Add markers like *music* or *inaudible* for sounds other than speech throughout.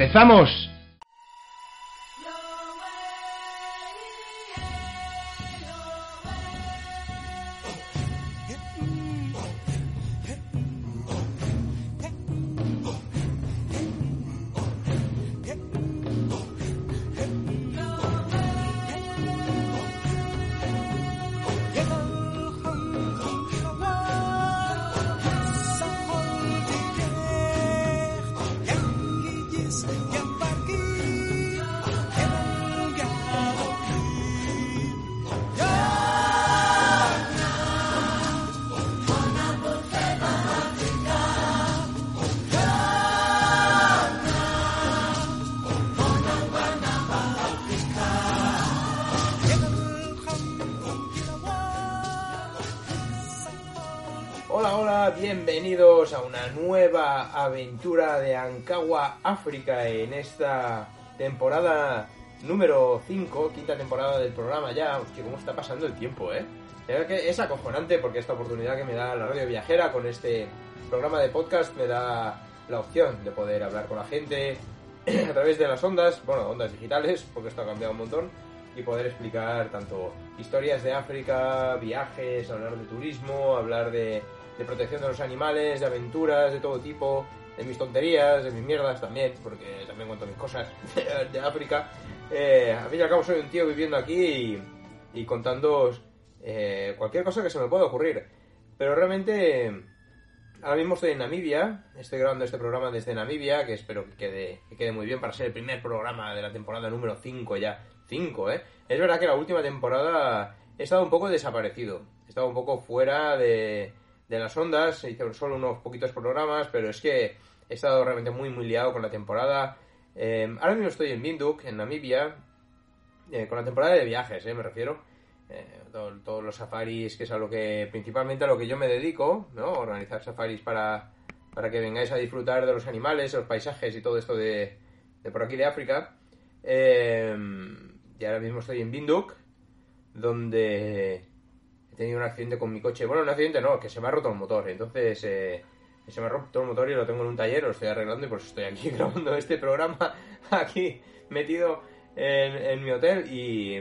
empezamos. De Ankawa África en esta temporada número 5, quinta temporada del programa ya. Hostia, cómo está pasando el tiempo, ¿eh? Que es acojonante porque esta oportunidad que me da la radio viajera con este programa de podcast me da la opción de poder hablar con la gente *clears throat* a través de las ondas, bueno, ondas digitales, porque esto ha cambiado un montón, y poder explicar tanto historias de África, viajes, hablar de turismo, hablar de, de protección de los animales, de aventuras de todo tipo, de mis tonterías, de mis mierdas también, porque también cuento mis cosas *laughs* de África. Eh, al fin y al cabo soy un tío viviendo aquí y, contando cualquier cosa que se me pueda ocurrir. Pero realmente ahora mismo estoy en Namibia, estoy grabando este programa desde Namibia, que espero que quede, que quede muy bien para ser el primer programa de la temporada número 5 ya. 5, ¿eh? Es verdad que la última temporada he estado un poco desaparecido, he estado un poco fuera de, de las ondas, hice solo unos poquitos programas, pero es que he estado realmente muy, muy liado con la temporada. Eh, ahora mismo estoy en Windhoek, en Namibia, eh, con la temporada de viajes, eh, me refiero. Eh, todo- todos los safaris, que es a lo que, principalmente a lo que yo me dedico, ¿no? Organizar safaris para, para que vengáis a disfrutar de los animales, los paisajes y todo esto de, por aquí de África. Eh, y ahora mismo estoy en Windhoek, donde he tenido un accidente con mi coche. Bueno, un accidente no, que se me ha roto el motor. Entonces, eh, se me ha roto el motor y lo tengo en un taller, lo estoy arreglando y por eso estoy aquí *laughs* grabando este programa, aquí metido en, en mi hotel y,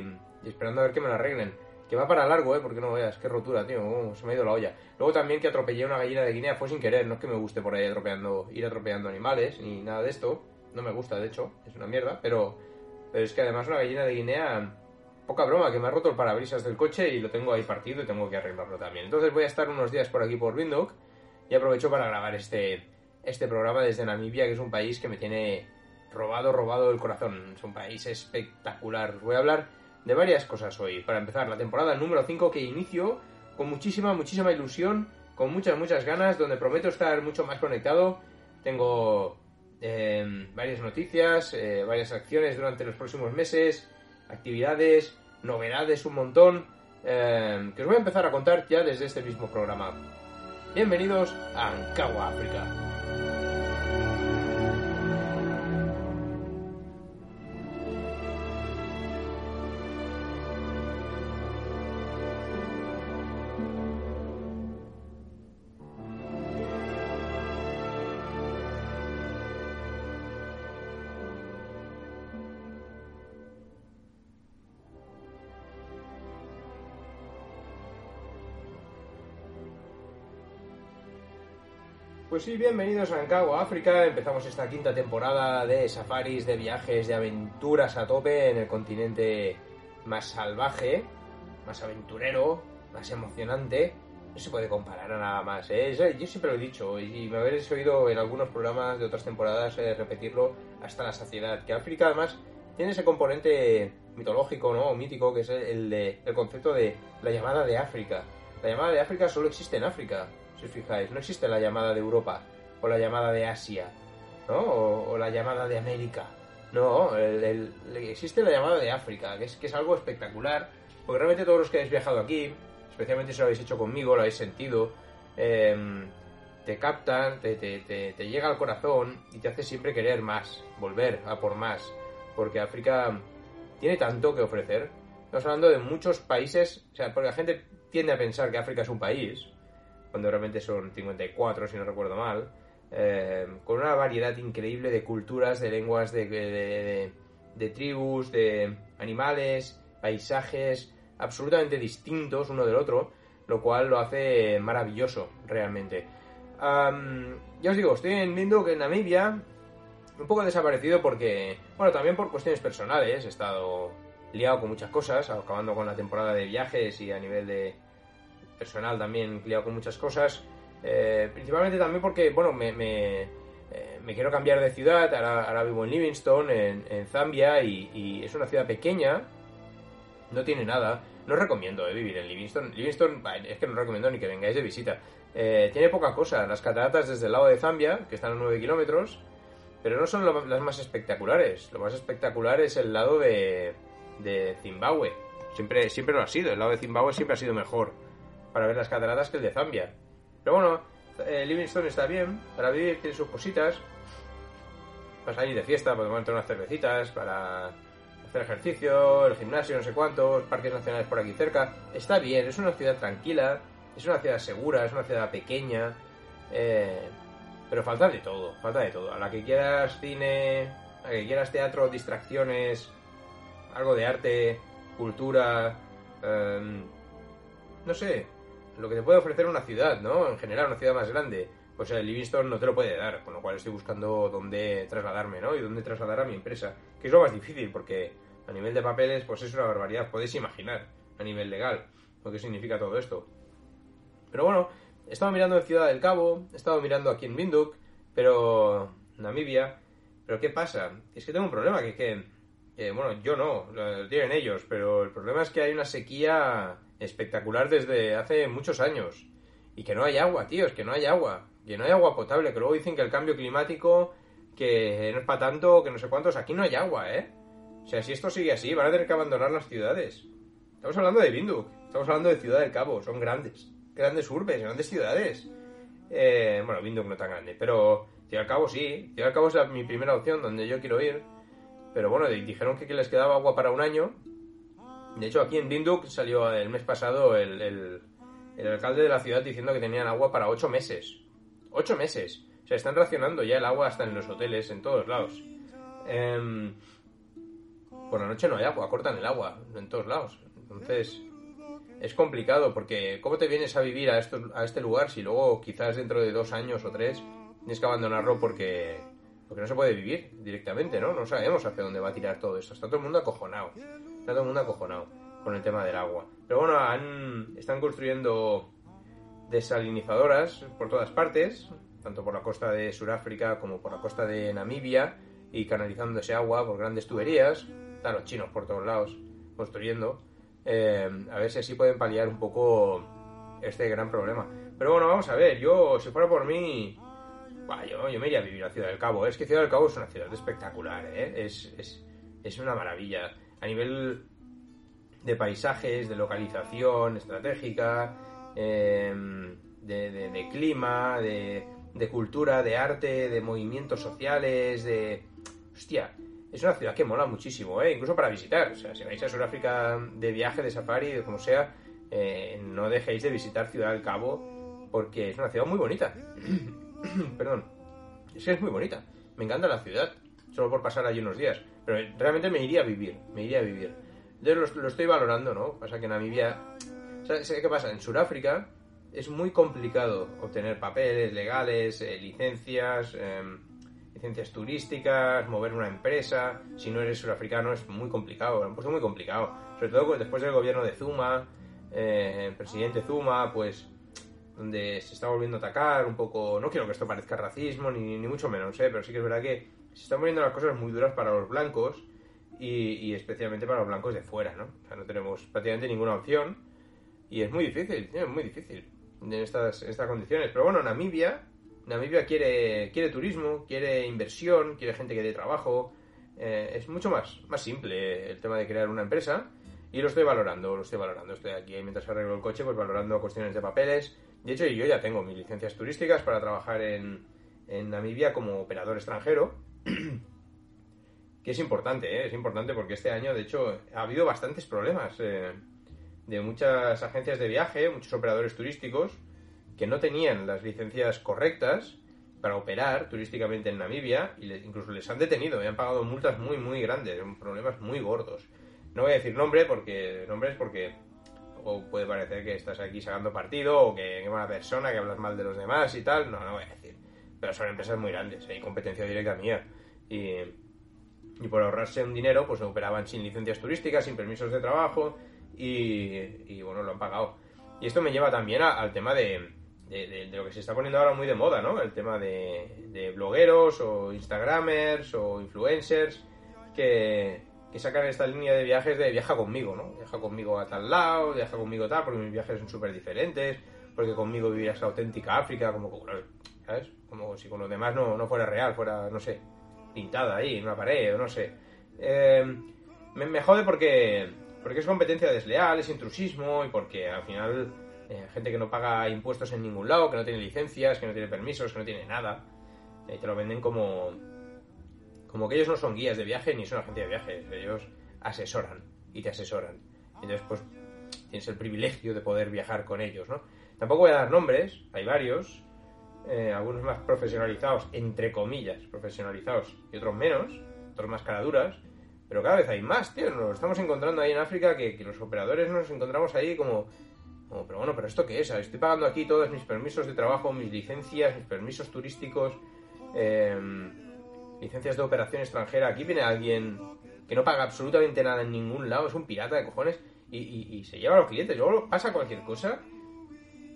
esperando a ver que me lo arreglen. que va para largo, ¿eh? Porque no veas, qué rotura, tío, cómo se me ha ido la olla. Luego también que atropellé una gallina de Guinea, fue sin querer, no es que me guste por ahí atropellando, ir atropellando animales, ni nada de esto. No me gusta, de hecho, es una mierda, pero, pero es que además una gallina de Guinea, poca broma, que me ha roto el parabrisas del coche y lo tengo ahí partido y tengo que arreglarlo también. Entonces voy a estar unos días por aquí por Windhoek y aprovecho para grabar este, este programa desde Namibia, que es un país que me tiene robado, robado el corazón. Es un país espectacular. Voy a hablar de varias cosas hoy. Para empezar, la temporada número 5 que inicio con muchísima, muchísima ilusión, con muchas, muchas ganas, donde prometo estar mucho más conectado. Tengo eh, varias noticias, eh, varias acciones durante los próximos meses, actividades, novedades, un montón, eh, que os voy a empezar a contar ya desde este mismo programa. Bienvenidos a Ankawa, África. Pues sí, bienvenidos a Ankawa, África. Empezamos esta quinta temporada de safaris, de viajes, de aventuras a tope en el continente más salvaje, más aventurero, más emocionante. No se puede comparar a nada más, ¿eh? Eso- Yo siempre lo he dicho y me habéis oído en algunos programas de otras temporadas eh, repetirlo hasta la saciedad. Que África además tiene ese componente mitológico, ¿no? O mítico, que es el, de- el concepto de la llamada de África. La llamada de África solo existe en África, si os fijáis. No existe la llamada de Europa o la llamada de Asia, ¿no? O, la llamada de América. No, el- existe la llamada de África, que es, que es algo espectacular, porque realmente todos los que habéis viajado aquí, especialmente si lo habéis hecho conmigo, lo habéis sentido, em, te captan, te, te- te- te llega al corazón y te hace siempre querer más, volver a por más, porque África tiene tanto que ofrecer. Estamos hablando de muchos países, o sea, porque la gente tiende a pensar que África es un país, cuando realmente son 54, si no recuerdo mal, eh, con una variedad increíble de culturas, de lenguas, de, de- tribus, de animales, paisajes absolutamente distintos uno del otro, lo cual lo hace maravilloso, realmente. Am, ya os digo, estoy en Windhoek, en Namibia, un poco desaparecido porque, bueno, también por cuestiones personales, he estado liado con muchas cosas, acabando con la temporada de viajes y a nivel de personal también liado con muchas cosas, Eh, principalmente también porque, bueno, me, me, eh, me quiero cambiar de ciudad, ahora, ahora vivo en Livingstone, en, en Zambia, y, es una ciudad pequeña, no tiene nada. No recomiendo eh, vivir en Livingstone. Livingstone, es que no recomiendo ni que vengáis de visita. Eh, tiene poca cosa. Las cataratas desde el lado de Zambia, que están a 9 kilómetros, pero no son las más espectaculares. Lo más espectacular es el lado de, de Zimbabue. Siempre, siempre lo ha sido. El lado de Zimbabue siempre ha sido mejor para ver las cataratas que el de Zambia. Pero bueno, eh, Livingstone está bien para vivir, tiene sus cositas. Para salir de fiesta, para tomarte unas cervecitas, para hacer ejercicio, el gimnasio, no sé cuántos, parques nacionales por aquí cerca. Está bien, es una ciudad tranquila, es una ciudad segura, es una ciudad pequeña. eh, pero falta de todo, falta de todo. A la que quieras cine, a la que quieras teatro, distracciones, algo de arte, cultura, em, no sé, lo que te puede ofrecer una ciudad, ¿no? En general, una ciudad más grande. Pues el Livingstone no te lo puede dar, con lo cual estoy buscando dónde trasladarme, ¿no? Y dónde trasladar a mi empresa. Que es lo más difícil, porque a nivel de papeles, pues es una barbaridad. Podéis imaginar, a nivel legal, lo que significa todo esto. Pero bueno, he estado mirando en Ciudad del Cabo, he estado mirando aquí en Windhoek, pero Namibia. Pero ¿qué pasa? Es que tengo un problema, que es que, que, bueno, yo no, lo tienen ellos, pero el problema es que hay una sequía espectacular desde hace muchos años. Y que no hay agua, tío, es que no hay agua. Que no hay agua potable, que luego dicen que el cambio climático, que no es para tanto, que no sé cuántos. Aquí no hay agua, ¿eh? O sea, si esto sigue así, van a tener que abandonar las ciudades. Estamos hablando de Windhoek, estamos hablando de Ciudad del Cabo, son grandes, grandes urbes, grandes ciudades. Eh, bueno, Windhoek no tan grande, pero Ciudad del Cabo sí, Ciudad del Cabo es mi primera opción donde yo quiero ir. Pero bueno, di- dijeron que les quedaba agua para un año. De hecho, aquí en Windhoek salió el mes pasado el, el- el alcalde de la ciudad diciendo que tenían agua para ocho meses. ¡Ocho meses! O sea, están racionando ya el agua hasta en los hoteles, en todos lados. Em, por la noche no hay agua, cortan el agua en todos lados. Entonces, es complicado porque ¿cómo te vienes a vivir a, esto, a este lugar si luego quizás dentro de dos años o tres tienes que abandonarlo porque, porque no se puede vivir directamente, ¿no? No sabemos hacia dónde va a tirar todo esto. Está todo el mundo acojonado. Está todo el mundo acojonado con el tema del agua. Pero bueno, han, están construyendo desalinizadoras por todas partes, tanto por la costa de Sudáfrica como por la costa de Namibia, y canalizando ese agua por grandes tuberías. Están los chinos por todos lados construyendo. Eh, a ver si así pueden paliar un poco este gran problema. Pero bueno, vamos a ver, yo, si fuera por mí, yo, yo me iría a vivir a Ciudad del Cabo. Es que Ciudad del Cabo es una ciudad espectacular, ¿eh? es, es, es una maravilla. A nivel de paisajes, de localización estratégica, eh, de, clima, de, de cultura, de arte, de movimientos sociales, de... Hostia, es una ciudad que mola muchísimo, ¿eh? incluso para visitar. O sea, si vais a Sudáfrica de viaje, de safari, de como sea, eh, no dejéis de visitar Ciudad del Cabo porque es una ciudad muy bonita. *clears throat* Perdón. Es que es muy bonita. Me encanta la ciudad, solo por pasar allí unos días. Pero realmente me iría a vivir, me iría a vivir. Entonces lo, lo estoy valorando, ¿no? Pasa que Namibia... ¿Sabes ¿sabes qué pasa? En Sudáfrica es muy complicado obtener papeles legales, eh, licencias, em, licencias turísticas, mover una empresa. Si no eres surafricano es muy complicado, lo muy complicado. Sobre todo después del gobierno de Zuma, eh, el presidente Zuma, pues donde se está volviendo a atacar un poco. No quiero que esto parezca racismo, ni, ni mucho menos, ¿eh? pero sí que es verdad que se están poniendo las cosas muy duras para los blancos y, especialmente para los blancos de fuera, ¿no? O sea, no tenemos prácticamente ninguna opción y es muy difícil, es muy difícil en estas, en estas condiciones. Pero bueno, Namibia, Namibia quiere, quiere turismo, quiere inversión, quiere gente que dé trabajo. Eh, es mucho más, más simple el tema de crear una empresa y lo estoy valorando, lo estoy valorando. Estoy aquí mientras arreglo el coche, pues valorando cuestiones de papeles. De hecho, yo ya tengo mis licencias turísticas para trabajar en, en Namibia como operador extranjero. *clears throat* que es importante, ¿eh? es importante porque este año, de hecho, ha habido bastantes problemas eh, de muchas agencias de viaje, muchos operadores turísticos que no tenían las licencias correctas para operar turísticamente en Namibia y incluso les han detenido y han pagado multas muy muy grandes, problemas muy gordos. No voy a decir nombre porque nombres porque o puede parecer que estás aquí sacando partido o que qué mala persona, que hablas mal de los demás y tal. No, no voy a decir. Pero son empresas muy grandes, hay competencia directa mía. Y, por ahorrarse un dinero, pues operaban sin licencias turísticas, sin permisos de trabajo y, bueno, lo han pagado. Y esto me lleva también a- al tema de, lo que se está poniendo ahora muy de moda, ¿no? El tema de, blogueros o instagramers o influencers que, sacan esta línea de viajes de viaja conmigo, ¿no? Viaja conmigo a tal lado, viaja conmigo tal, porque mis viajes son súper diferentes, porque conmigo vivirás la auténtica África, como, ¿sabes? Si con los demás no, no fuera real, fuera, no sé, pintada ahí en una pared o no sé. Eh, me, me jode porque, porque es competencia desleal, es intrusismo y porque al final eh, gente que no paga impuestos en ningún lado, que no tiene licencias, que no tiene permisos, que no tiene nada, eh, te lo venden como, como que ellos no son guías de viaje ni son agencia de viajes, ellos asesoran y te asesoran. Entonces, pues tienes el privilegio de poder viajar con ellos, ¿no? Tampoco voy a dar nombres, hay varios, eh, algunos más profesionalizados, entre comillas, profesionalizados, y otros menos, otros más caraduras, pero cada vez hay más, tío. Nos estamos encontrando ahí en África que, que los operadores nos encontramos ahí como, como, pero bueno, pero ¿esto qué es? Estoy pagando aquí todos mis permisos de trabajo, mis licencias, mis permisos turísticos, em, licencias de operación extranjera. Aquí viene alguien que no paga absolutamente nada en ningún lado, es un pirata de cojones, y, y- y se lleva a los clientes. Luego pasa cualquier cosa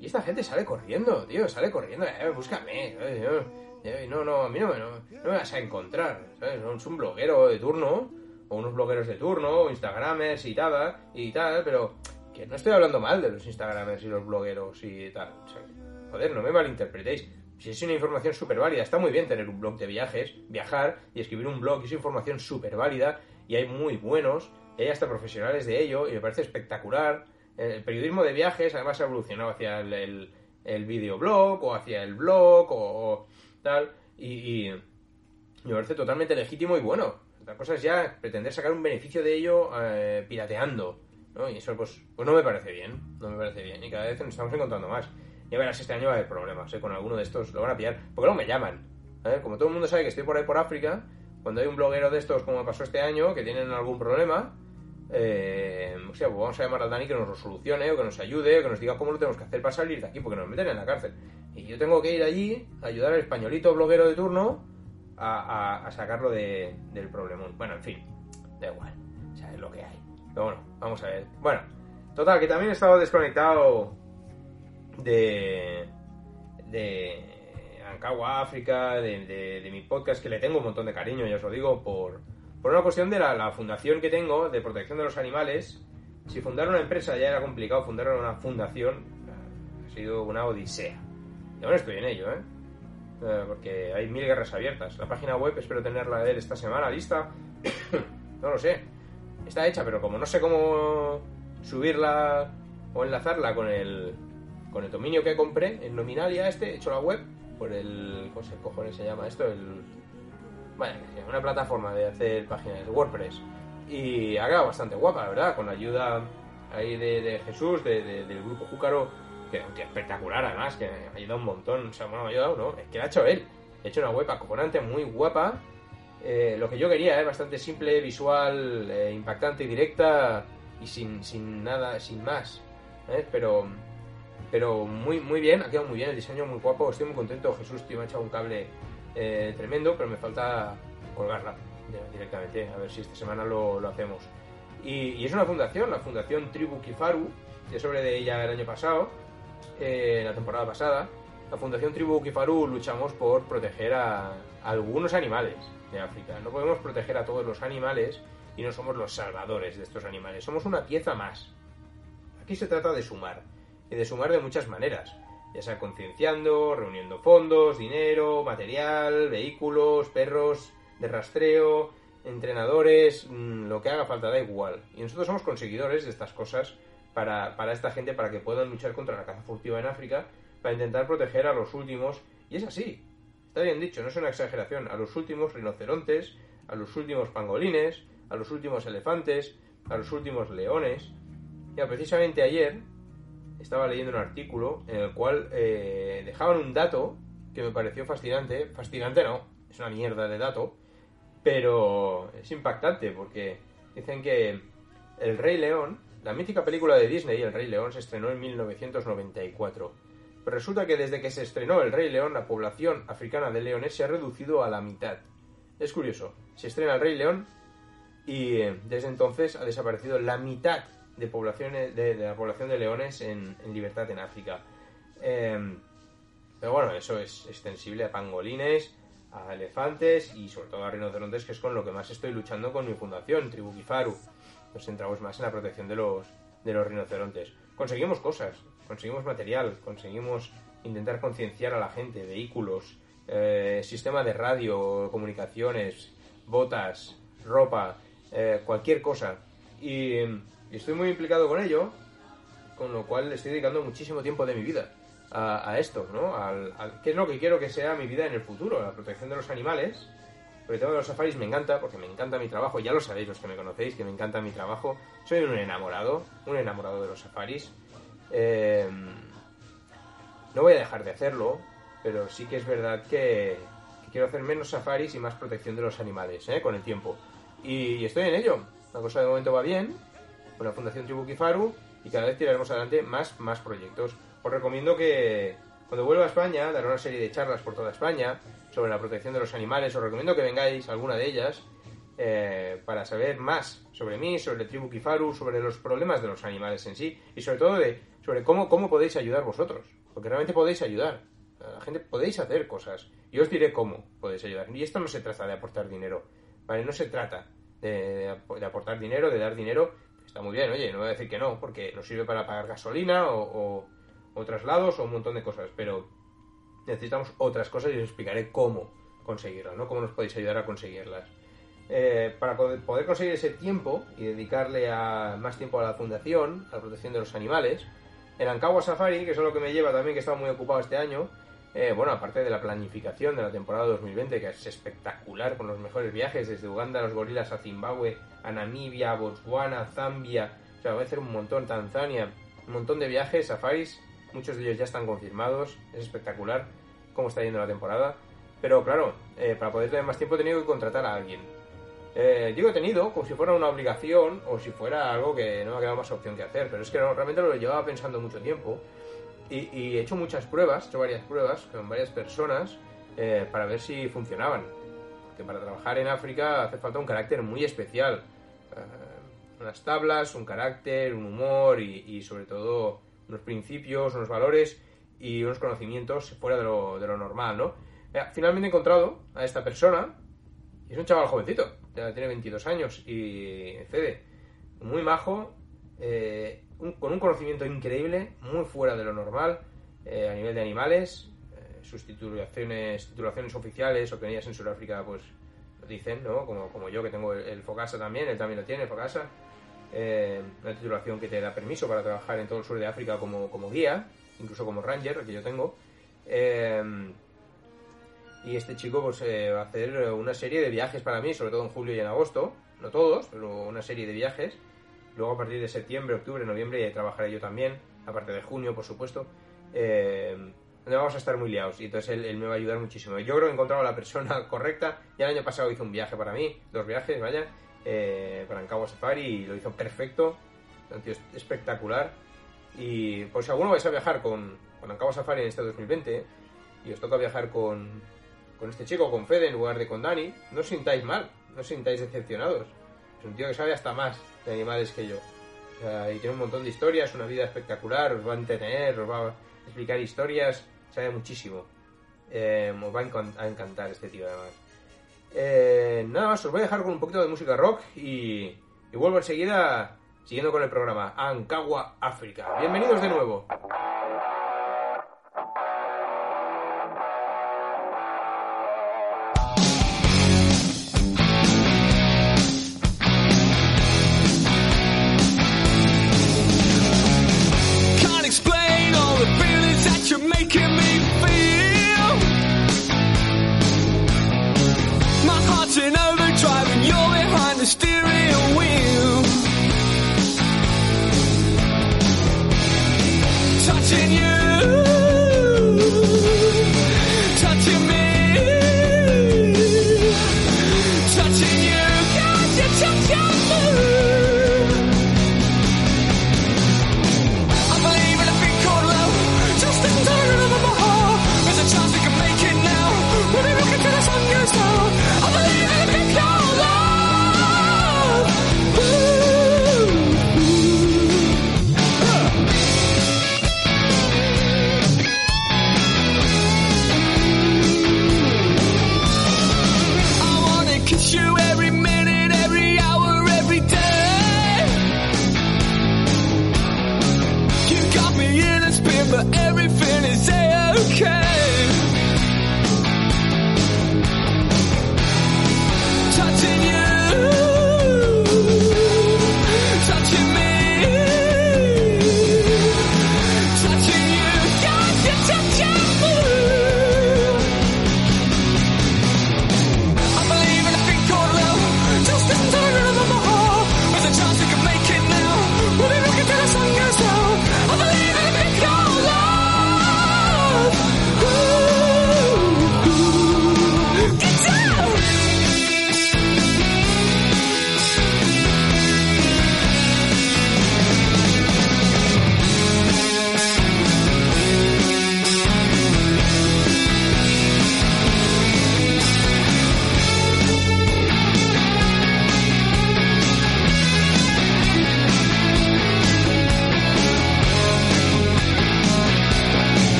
y esta gente sale corriendo, tío, sale corriendo. Eh, búscame. no, no, a mí no, no, me vas a encontrar. ¿sabes? Es un bloguero de turno, o unos blogueros de turno, o instagramers y tal, y tal, pero que no estoy hablando mal de los instagramers y los blogueros y tal. Joder, no me malinterpretéis. Si es una información súper válida, está muy bien tener un blog de viajes, viajar y escribir un blog, es información súper válida, y hay muy buenos, y hay hasta profesionales de ello, y me parece espectacular. El periodismo de viajes además ha evolucionado hacia el, el, videoblog, o hacia el blog, o, tal, y, y me parece totalmente legítimo y bueno. Otra cosa es ya pretender sacar un beneficio de ello eh, pirateando, ¿no? Y eso pues, pues no me parece bien, no me parece bien, y cada vez nos estamos encontrando más. Ya verás, este año va a haber problemas, ¿eh? Con alguno de estos lo van a pillar, porque luego me llaman, ¿eh? Como todo el mundo sabe que estoy por ahí por África, cuando hay un bloguero de estos, como pasó este año, que tienen algún problema, eh, o sea, pues vamos a llamar al Dani que nos lo solucione o que nos ayude o que nos diga cómo lo tenemos que hacer para salir de aquí porque nos meten en la cárcel. Y yo tengo que ir allí a ayudar al españolito bloguero de turno a, sacarlo de- del problemón. Bueno, en fin, da igual, o es lo que hay. Pero bueno, vamos a ver. Bueno, total, que también he estado desconectado de, de Ankawa África, de mi podcast, que le tengo un montón de cariño, ya os lo digo, por, por una cuestión de la, fundación que tengo de protección de los animales. Si fundar una empresa ya era complicado, fundar una fundación ha sido una odisea. Y ahora estoy en ello, ¿eh? Eh, Porque hay mil guerras abiertas. La página web espero tenerla de él esta semana lista. *coughs* no lo sé. Está hecha, pero como no sé cómo subirla o enlazarla con el con el dominio que compré en Nominalia este, he hecho la web por el ¿cómo se cojones se llama esto? El una plataforma de hacer páginas de WordPress y ha quedado bastante guapa, la verdad, con la ayuda ahí de, Jesús, de- de- del grupo Júcaro, que es espectacular además, que ha ayudado un montón, o sea, bueno, me ha ayudado, no, es que la ha hecho él, ha hecho una web acojonante, muy guapa, eh, lo que yo quería, ¿eh? bastante simple, visual, eh, impactante y directa y sin, sin nada, sin más, ¿eh? pero pero muy muy bien, ha quedado muy bien, el diseño muy guapo, estoy muy contento, Jesús tío me ha echado un cable eh, tremendo, pero me falta colgarla directamente, a ver si esta semana lo, hacemos. Y, es una fundación, la Fundación Tribu Kifaru, ya sobre de ella el año pasado, eh, la temporada pasada. La Fundación Tribu Kifaru luchamos por proteger a, a algunos animales de África. No podemos proteger a todos los animales y no somos los salvadores de estos animales. Somos una pieza más. Aquí se trata de sumar, y de sumar de muchas maneras, ya sea concienciando, reuniendo fondos, dinero, material, vehículos, perros de rastreo, entrenadores, mm, lo que haga falta, da igual. Y nosotros somos conseguidores de estas cosas para, para esta gente, para que puedan luchar contra la caza furtiva en África, para intentar proteger a los últimos. Y es así, está bien dicho, no es una exageración, a los últimos rinocerontes, a los últimos pangolines, a los últimos elefantes, a los últimos leones. Ya, precisamente ayer estaba leyendo un artículo en el cual eh, dejaban un dato que me pareció fascinante. Fascinante no, es una mierda de dato, pero es impactante porque dicen que El Rey León, la mítica película de Disney, El Rey León, se estrenó en 1994. Pero resulta que desde que se estrenó El Rey León, la población africana de leones se ha reducido a la mitad. Es curioso, se estrena El Rey León y eh, desde entonces ha desaparecido la mitad de, poblaciones, de, la población de leones en, en libertad en África. Eh, pero bueno, eso es extensible a pangolines, a elefantes y sobre todo a rinocerontes, que es con lo que más estoy luchando con mi fundación, Tribu Kifaru. Nos centramos más en la protección de los, de los rinocerontes. Conseguimos cosas, conseguimos material, conseguimos intentar concienciar a la gente, vehículos, eh, sistema de radio, comunicaciones, botas, ropa, eh, cualquier cosa. Y, y estoy muy implicado con ello, con lo cual le estoy dedicando muchísimo tiempo de mi vida a, a esto, ¿no? Al, al- ¿Qué es lo que quiero que sea mi vida en el futuro? La protección de los animales. Sobre todo de los safaris me encanta, porque me encanta mi trabajo. Ya lo sabéis los que me conocéis, que me encanta mi trabajo. Soy un enamorado, un enamorado de los safaris. Eh, no voy a dejar de hacerlo, pero sí que es verdad que, que quiero hacer menos safaris y más protección de los animales, ¿eh? Con el tiempo. Y, y estoy en ello. La cosa de momento va bien, con la Fundación Tribu Kifaru, y cada vez tiraremos adelante más, más proyectos. Os recomiendo que cuando vuelva a España, daré una serie de charlas por toda España sobre la protección de los animales. Os recomiendo que vengáis a alguna de ellas eh, para saber más sobre mí, sobre Tribu Kifaru, sobre los problemas de los animales en sí y sobre todo de, sobre cómo, cómo podéis ayudar vosotros. Porque realmente podéis ayudar. La gente podéis hacer cosas. Y os diré cómo podéis ayudar. Y esto no se trata de aportar dinero. ¿Vale? No se trata de aportar dinero, de dar dinero. Está muy bien, oye, no voy a decir que no, porque nos sirve para pagar gasolina o, o, o traslados o un montón de cosas. Pero necesitamos otras cosas y os explicaré cómo conseguirlas, ¿no? Cómo nos podéis ayudar a conseguirlas. Eh, para poder conseguir ese tiempo y dedicarle a, más tiempo a la fundación, a la protección de los animales, en Ankawa Safari, que es lo que me lleva también, que he estado muy ocupado este año, eh, bueno, aparte de la planificación de la temporada 2020, que es espectacular, con los mejores viajes, desde Uganda, los gorilas, a Zimbabue, a Namibia, a Botswana, Zambia, o sea, voy a hacer un montón, Tanzania, un montón de viajes, safaris, muchos de ellos ya están confirmados, es espectacular cómo está yendo la temporada, pero claro, eh, para poder tener más tiempo he tenido que contratar a alguien. Eh, digo he tenido como si fuera una obligación o si fuera algo que no me ha quedado más opción que hacer, pero es que realmente lo llevaba pensando mucho tiempo y, he hecho muchas pruebas, he hecho varias pruebas con varias personas eh, para ver si funcionaban. Que para trabajar en África hace falta un carácter muy especial. Eh, unas tablas, un carácter, un humor y, sobre todo unos principios, unos valores y unos conocimientos fuera de lo, de lo normal, ¿no? Eh, finalmente he encontrado a esta persona, y es un chaval jovencito, tiene 22 años y cede, muy majo, eh, con un conocimiento increíble, muy fuera de lo normal, eh, a nivel de animales, eh, sus titulaciones, titulaciones oficiales, obtenidas en Sudáfrica, pues lo dicen, ¿no? Como, como yo que tengo el, el Focasa también, él también lo tiene, Focasa, eh, una titulación que te da permiso para trabajar en todo el sur de África como, como guía, incluso como ranger, que yo tengo. Y este chico pues va a hacer una serie de viajes para mí, sobre todo en julio y en agosto, no todos, pero una serie de viajes. Luego a partir de septiembre, octubre, noviembre trabajaré yo también, aparte de junio, por supuesto. Eh, vamos a estar muy liados y entonces él, él me va a ayudar muchísimo. Yo creo que he encontrado a la persona *laughs* correcta. Ya el año pasado hizo un viaje para mí, dos viajes, vaya, eh, para Ancagua Safari y lo hizo perfecto, un espectacular. Y por si alguno vais a viajar con, con Safari en este 2020 y os toca viajar con, con este chico, con Fede, en lugar de con Dani, no os sintáis mal, no os sintáis decepcionados. Es un tío que sabe hasta más de animales que yo. Y tiene un montón de historias, una vida espectacular, os va a entretener, os va a explicar historias, sabe muchísimo. Eh, os va a, encan- a encantar este tío además. Eh, nada más, os voy a dejar con un poquito de música rock y, y vuelvo enseguida siguiendo con el programa Ancagua África. Bienvenidos de nuevo.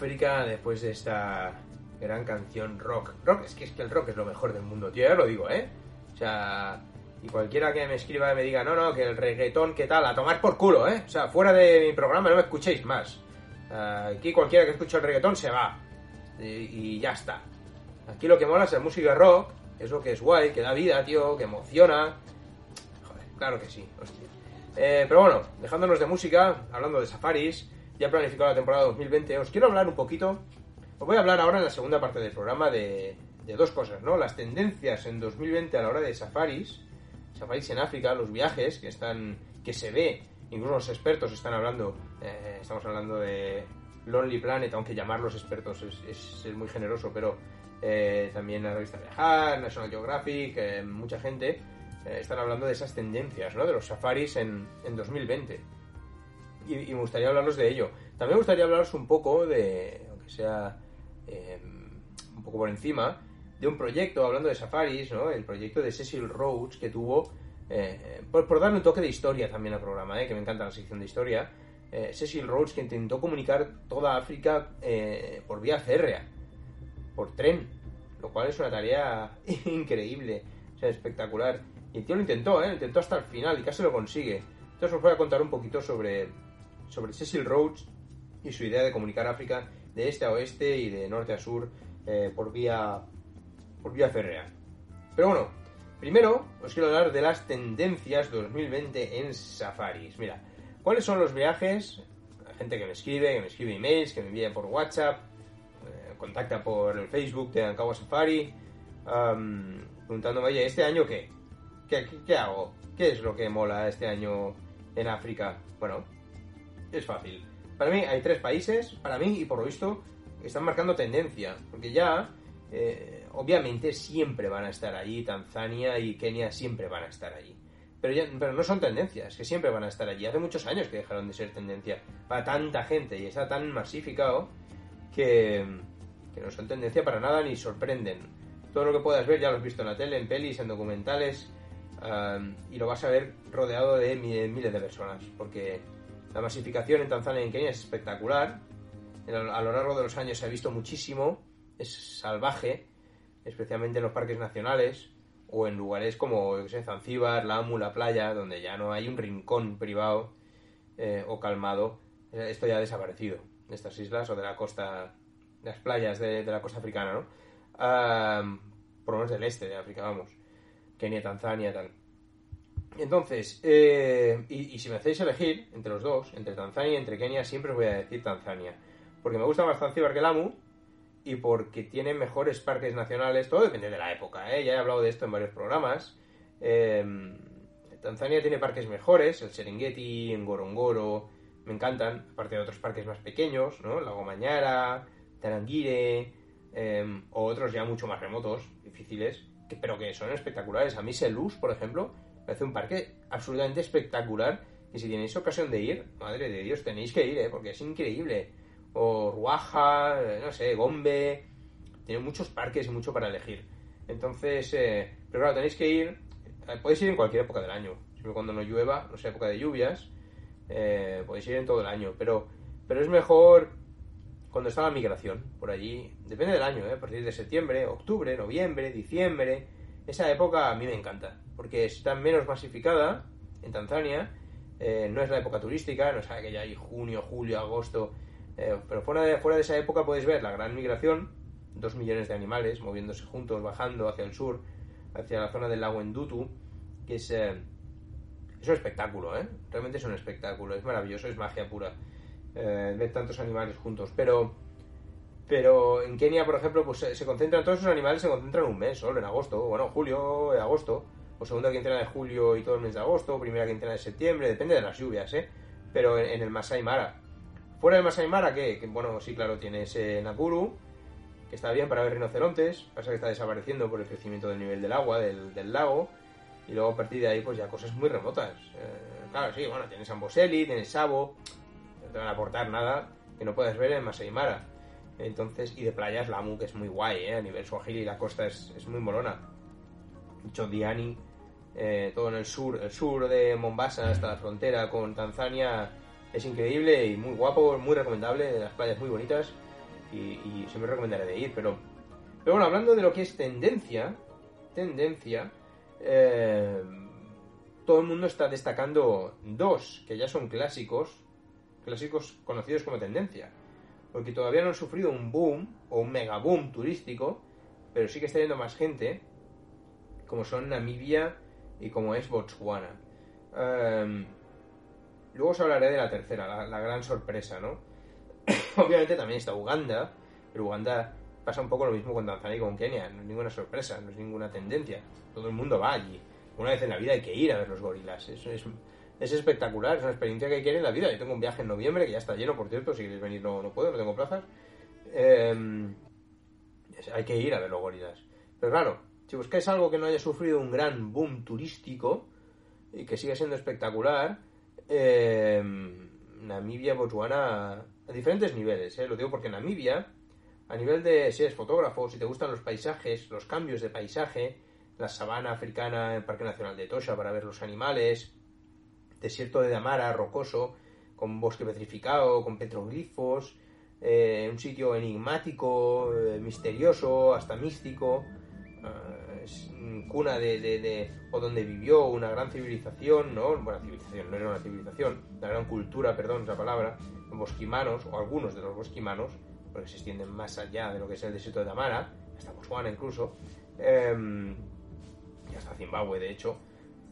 Después de esta gran canción rock. Rock, es que, es que el rock es lo mejor del mundo, tío, ya lo digo, ¿eh? O sea, y cualquiera que me escriba y me diga, no, no, que el reggaetón, ¿qué tal? A tomar por culo, ¿eh? O sea, fuera de mi programa no me escuchéis más. Aquí cualquiera que escuche el reggaetón se va. Y, y ya está. Aquí lo que mola es la música rock, es lo que es guay, que da vida, tío, que emociona. Joder, claro que sí, hostia. Eh, pero bueno, dejándonos de música, hablando de safaris, ya he planificado la temporada 2020, os quiero hablar un poquito, os voy a hablar ahora en la segunda parte del programa de, de dos cosas, ¿no? Las tendencias en 2020 a la hora de safaris, safaris en África, los viajes que están, que se ve, incluso los expertos están hablando, eh, estamos hablando de Lonely Planet, aunque llamarlos expertos es, es ser muy generoso, pero eh, también la revista Viajar, National Geographic, eh, mucha gente eh, están hablando de esas tendencias, ¿no? De los safaris en, en 2020. Y, me gustaría hablaros de ello. También me gustaría hablaros un poco de, aunque sea eh, un poco por encima, de un proyecto, hablando de safaris, ¿no? El proyecto de Cecil Rhodes que tuvo, eh, por, darle un toque de historia también al programa, ¿eh? que me encanta la sección de historia. Eh, Cecil Rhodes que intentó comunicar toda África eh, por vía férrea, por tren, lo cual es una tarea *laughs* increíble, o sea, espectacular. Y el tío lo intentó, ¿eh? Intentó hasta el final y casi lo consigue. Entonces os voy a contar un poquito sobre, sobre Cecil Rhodes y su idea de comunicar África de este a oeste y de norte a sur eh, por vía por vía férrea. Pero bueno, primero os quiero hablar de las tendencias 2020 en safaris. Mira, ¿cuáles son los viajes? La gente que me escribe, que me escribe emails, que me envía por WhatsApp, eh, contacta por el Facebook de Ankawa Safari, am, preguntándome, oye, ¿este año qué? ¿Qué, qué? qué hago? ¿Qué es lo que mola este año en África? Bueno, es fácil. Para mí hay tres países, para mí y por lo visto, están marcando tendencia. Porque ya, eh, obviamente, siempre van a estar allí. Tanzania y Kenia siempre van a estar allí. Pero, ya, pero no son tendencias, que siempre van a estar allí. Hace muchos años que dejaron de ser tendencia para tanta gente y está tan masificado que, que no son tendencia para nada ni sorprenden. Todo lo que puedas ver ya lo has visto en la tele, en pelis, en documentales um, y lo vas a ver rodeado de mi- miles de personas porque la masificación en Tanzania y en Kenia es espectacular. A lo largo de los años se ha visto muchísimo, es salvaje, especialmente en los parques nacionales o en lugares como yo sé, Zanzíbar, Lamu, la playa, donde ya no hay un rincón privado eh, o calmado. Esto ya ha desaparecido de estas islas o de la costa, las playas de, de la costa africana, ¿no? Ah, por lo menos del este de África, vamos. Kenia, Tanzania, tal. Entonces, eh, y, si me hacéis elegir entre los dos, entre Tanzania y entre Kenia, siempre os voy a decir Tanzania. Porque me gusta más Zanzíbar que Lamu y porque tiene mejores parques nacionales. Todo depende de la época, ¿eh? Ya he hablado de esto en varios programas. Eh, Tanzania tiene parques mejores, el Serengeti, Ngorongoro, me encantan, aparte de otros parques más pequeños, ¿no? Lago Mañara, Tarangire, eh, o otros ya mucho más remotos, difíciles, pero que son espectaculares. A mí Selous, por ejemplo, parece un parque absolutamente espectacular, y si tenéis ocasión de ir, madre de Dios, tenéis que ir, ¿eh? Porque es increíble. O Ruaja, eh, no sé, Gombe, tiene muchos parques y mucho para elegir. Entonces, eh, pero claro, tenéis que ir, eh, podéis ir en cualquier época del año, siempre cuando no llueva, no sea época de lluvias, eh, podéis ir en todo el año, pero, pero es mejor cuando está la migración por allí, depende del año, ¿eh? a partir de septiembre, octubre, noviembre, diciembre, esa época a mí me encanta, porque está menos masificada en Tanzania, eh, no es la época turística, no es que ya hay junio, julio, agosto, eh, pero fuera de, fuera de esa época podéis ver la gran migración, dos millones de animales moviéndose juntos, bajando hacia el sur, hacia la zona del lago Endutu, que es, eh, un espectáculo, ¿eh? Realmente es un espectáculo, es maravilloso, es magia pura eh, ver tantos animales juntos. Pero, pero en Kenia, por ejemplo, pues se, se concentran, todos esos animales se concentran un mes solo, en agosto, bueno, julio, eh, agosto, o segunda quincena de julio y todo el mes de agosto, primera quincena de septiembre, depende de las lluvias, ¿eh? Pero en, el Masai Mara. Fuera del Masai Mara, ¿qué? Que, bueno, sí, claro, tienes eh, Nakuru, que está bien para ver rinocerontes, pasa que está desapareciendo por el crecimiento del nivel del agua, del, del lago, y luego a partir de ahí, pues ya cosas muy remotas. Eh, claro, sí, bueno, tienes Amboseli, tienes Sabo, no te van a aportar nada que no puedas ver en Masai Mara. Entonces, y de playas Lamu, que es muy guay, ¿eh? a nivel Swahili, la costa es, es muy molona. Chodiani, eh, todo en el sur, el sur de Mombasa hasta la frontera con Tanzania, es increíble y muy guapo, muy recomendable, las playas muy bonitas y, y siempre recomendaré de ir. Pero, pero bueno, hablando de lo que es tendencia, tendencia, eh, todo el mundo está destacando dos que ya son clásicos, clásicos conocidos como tendencia, porque todavía no han sufrido un boom o un mega boom turístico, pero sí que está yendo más gente, como son Namibia y como es Botswana. Em, luego os hablaré de la tercera, la, gran sorpresa, ¿no? *coughs* Obviamente también está Uganda, pero Uganda pasa un poco lo mismo con Tanzania y con Kenia, no es ninguna sorpresa, no es ninguna tendencia, todo el mundo va allí. Una vez en la vida hay que ir a ver los gorilas, eso es, es espectacular, es una experiencia que ir en la vida. Yo tengo un viaje en noviembre que ya está lleno, por cierto, si queréis venir no, no puedo, no tengo plazas. Em, hay que ir a ver los gorilas. Pero claro, si buscáis algo que no haya sufrido un gran boom turístico y que siga siendo espectacular, em, Namibia, Botswana, a diferentes niveles, ¿eh? lo digo porque Namibia, a nivel de si eres fotógrafo, si te gustan los paisajes, los cambios de paisaje, la sabana africana, el Parque Nacional de Tosha para ver los animales, desierto de Damara, rocoso, con bosque petrificado, con petroglifos, eh, un sitio enigmático, eh, misterioso, hasta místico, eh, cuna de, de- o donde vivió una gran civilización, ¿no? Bueno, civilización, no era una civilización, la gran cultura, perdón, es la palabra, bosquimanos, o algunos de los bosquimanos, porque se extienden más allá de lo que es el desierto de Damara, hasta Botswana incluso, em, y hasta Zimbabue de hecho,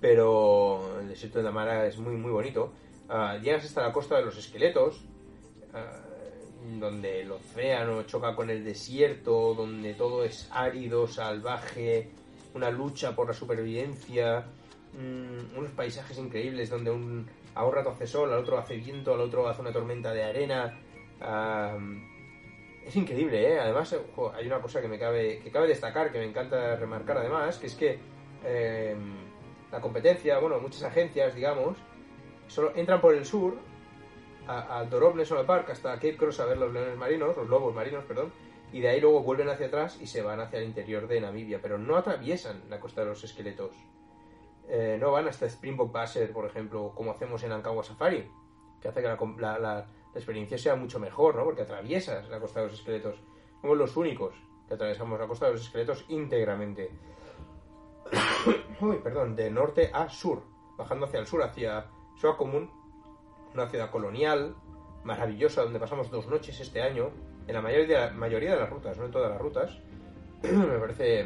pero el desierto de Damara es muy muy bonito. Ah, llegas hasta la costa de los esqueletos, ah, donde el océano choca con el desierto, donde todo es árido, salvaje, una lucha por la supervivencia, mm, unos paisajes increíbles donde un, a un rato hace sol, al otro hace viento, al otro hace una tormenta de arena. ah, es increíble, ¿eh? Además, hay una cosa que me cabe, que cabe destacar, que me encanta remarcar además, que es que eh, la competencia, bueno, muchas agencias, digamos, solo entran por el sur, a- al Dorob National Park, hasta Cape Cross a ver los leones marinos, los lobos marinos, perdón, y de ahí luego vuelven hacia atrás y se van hacia el interior de Namibia, pero no atraviesan la costa de los esqueletos. Eh, no van hasta Springbok Passer, por ejemplo, como hacemos en Ankawa Safari, que hace que la- la experiencia sea mucho mejor, ¿no? Porque atraviesas la costa de los esqueletos. Somos los únicos que atravesamos la costa de los esqueletos íntegramente. *coughs* Uy, perdón, de norte a sur, bajando hacia el sur, hacia Swakopmund, una ciudad colonial maravillosa donde pasamos dos noches este año, en la mayoría, mayoría de las rutas, no en todas las rutas. *coughs* Me parece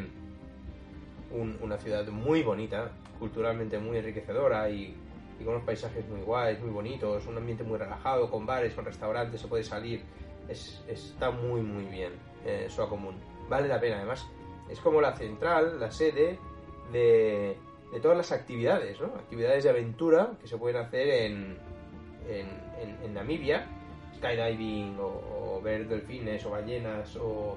un- una ciudad muy bonita, culturalmente muy enriquecedora y, con unos paisajes muy guays, muy bonitos, un ambiente muy relajado, con bares, con restaurantes, se puede salir. Es, está muy, muy bien eh, Swakopmund. Vale la pena, además. Es como la central, la sede de, todas las actividades, ¿no? Actividades de aventura que se pueden hacer en, en, Namibia, skydiving o, ver delfines o ballenas o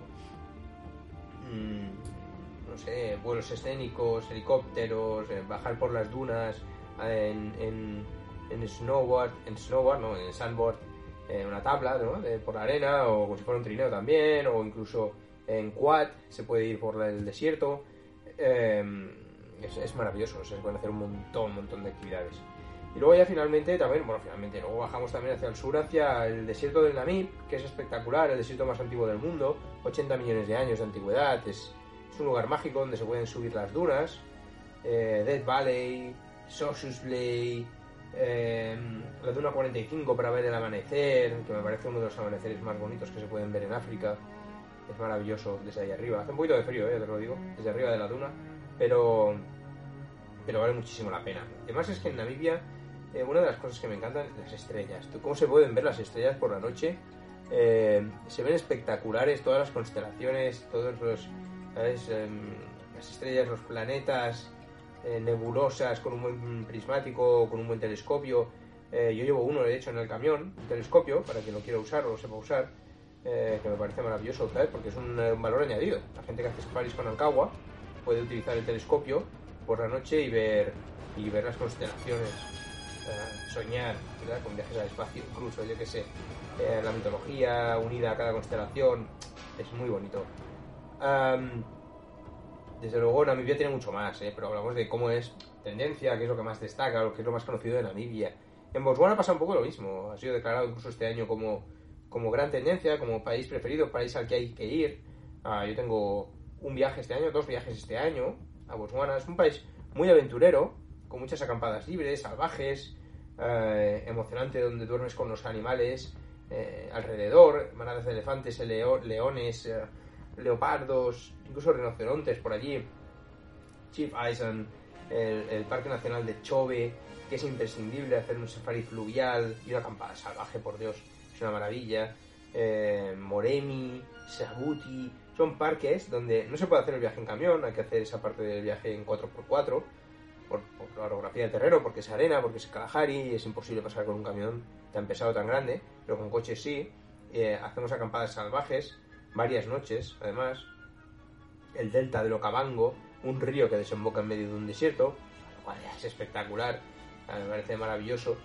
mm, no sé, vuelos escénicos, helicópteros, eh, bajar por las dunas eh, en, en, snowboard, en snowboard, no, en sandboard, en una tabla, ¿no? De- por la arena o como si fuera un trineo también o incluso en quad se puede ir por el desierto. Eh, es, es maravilloso, se pueden hacer un montón, un montón de actividades. Y luego ya finalmente también, bueno, finalmente luego bajamos también hacia el sur, hacia el desierto del Namib, que es espectacular, el desierto más antiguo del mundo, 80 millones de años de antigüedad, es, es un lugar mágico donde se pueden subir las dunas, eh, Death Valley, Sossus Bay, eh, la Duna 45 para ver el amanecer, que me parece uno de los amaneceres más bonitos que se pueden ver en África, es maravilloso desde ahí arriba, hace un poquito de frío, eh, te lo digo, desde arriba de la Duna, pero, pero vale muchísimo la pena. Además es que en Namibia eh, una de las cosas que me encantan las estrellas. ¿Tú ¿Cómo se pueden ver las estrellas por la noche? Eh, se ven espectaculares todas las constelaciones, todos los ¿sabes? Em, las estrellas, los planetas, eh, nebulosas con un buen prismático, con un buen telescopio. Eh, yo llevo uno, de hecho, en el camión, un telescopio, para quien lo quiera usar o lo sepa usar, eh, que me parece maravilloso, ¿sabes? Porque es un, eh, valor añadido. La gente que hace safaris con Ankawa puede utilizar el telescopio por la noche y ver, y ver las constelaciones soñar ¿verdad? con viajes al espacio, incluso, yo que sé, eh, la mitología unida a cada constelación, es muy bonito. Am, desde luego, Namibia tiene mucho más, ¿eh? pero hablamos de cómo es tendencia, qué es lo que más destaca, lo que es lo más conocido de Namibia. En Botswana pasa un poco lo mismo. Ha sido declarado incluso este año como, como gran tendencia, como país preferido, país al que hay que ir. Ah, yo tengo un viaje este año, dos viajes este año a Botswana. Es un país muy aventurero, con muchas acampadas libres, salvajes, eh, emocionante, donde duermes con los animales eh, alrededor, manadas de elefantes, leo- leones, eh, leopardos, incluso rinocerontes por allí. Chief Island, el, el Parque Nacional de Chobe, que es imprescindible hacer un safari fluvial y una acampada salvaje, por Dios, es una maravilla. Eh, Moremi, Saguti, son parques donde no se puede hacer el viaje en camión, hay que hacer esa parte del viaje en 4x4, por, la orografía del terreno, porque es arena, porque es Kalahari es imposible pasar con un camión tan pesado, tan grande, pero con coches sí. Eh, hacemos acampadas salvajes, varias noches, además. El delta del Okavango, un río que desemboca en medio de un desierto, lo cual es espectacular, me parece maravilloso.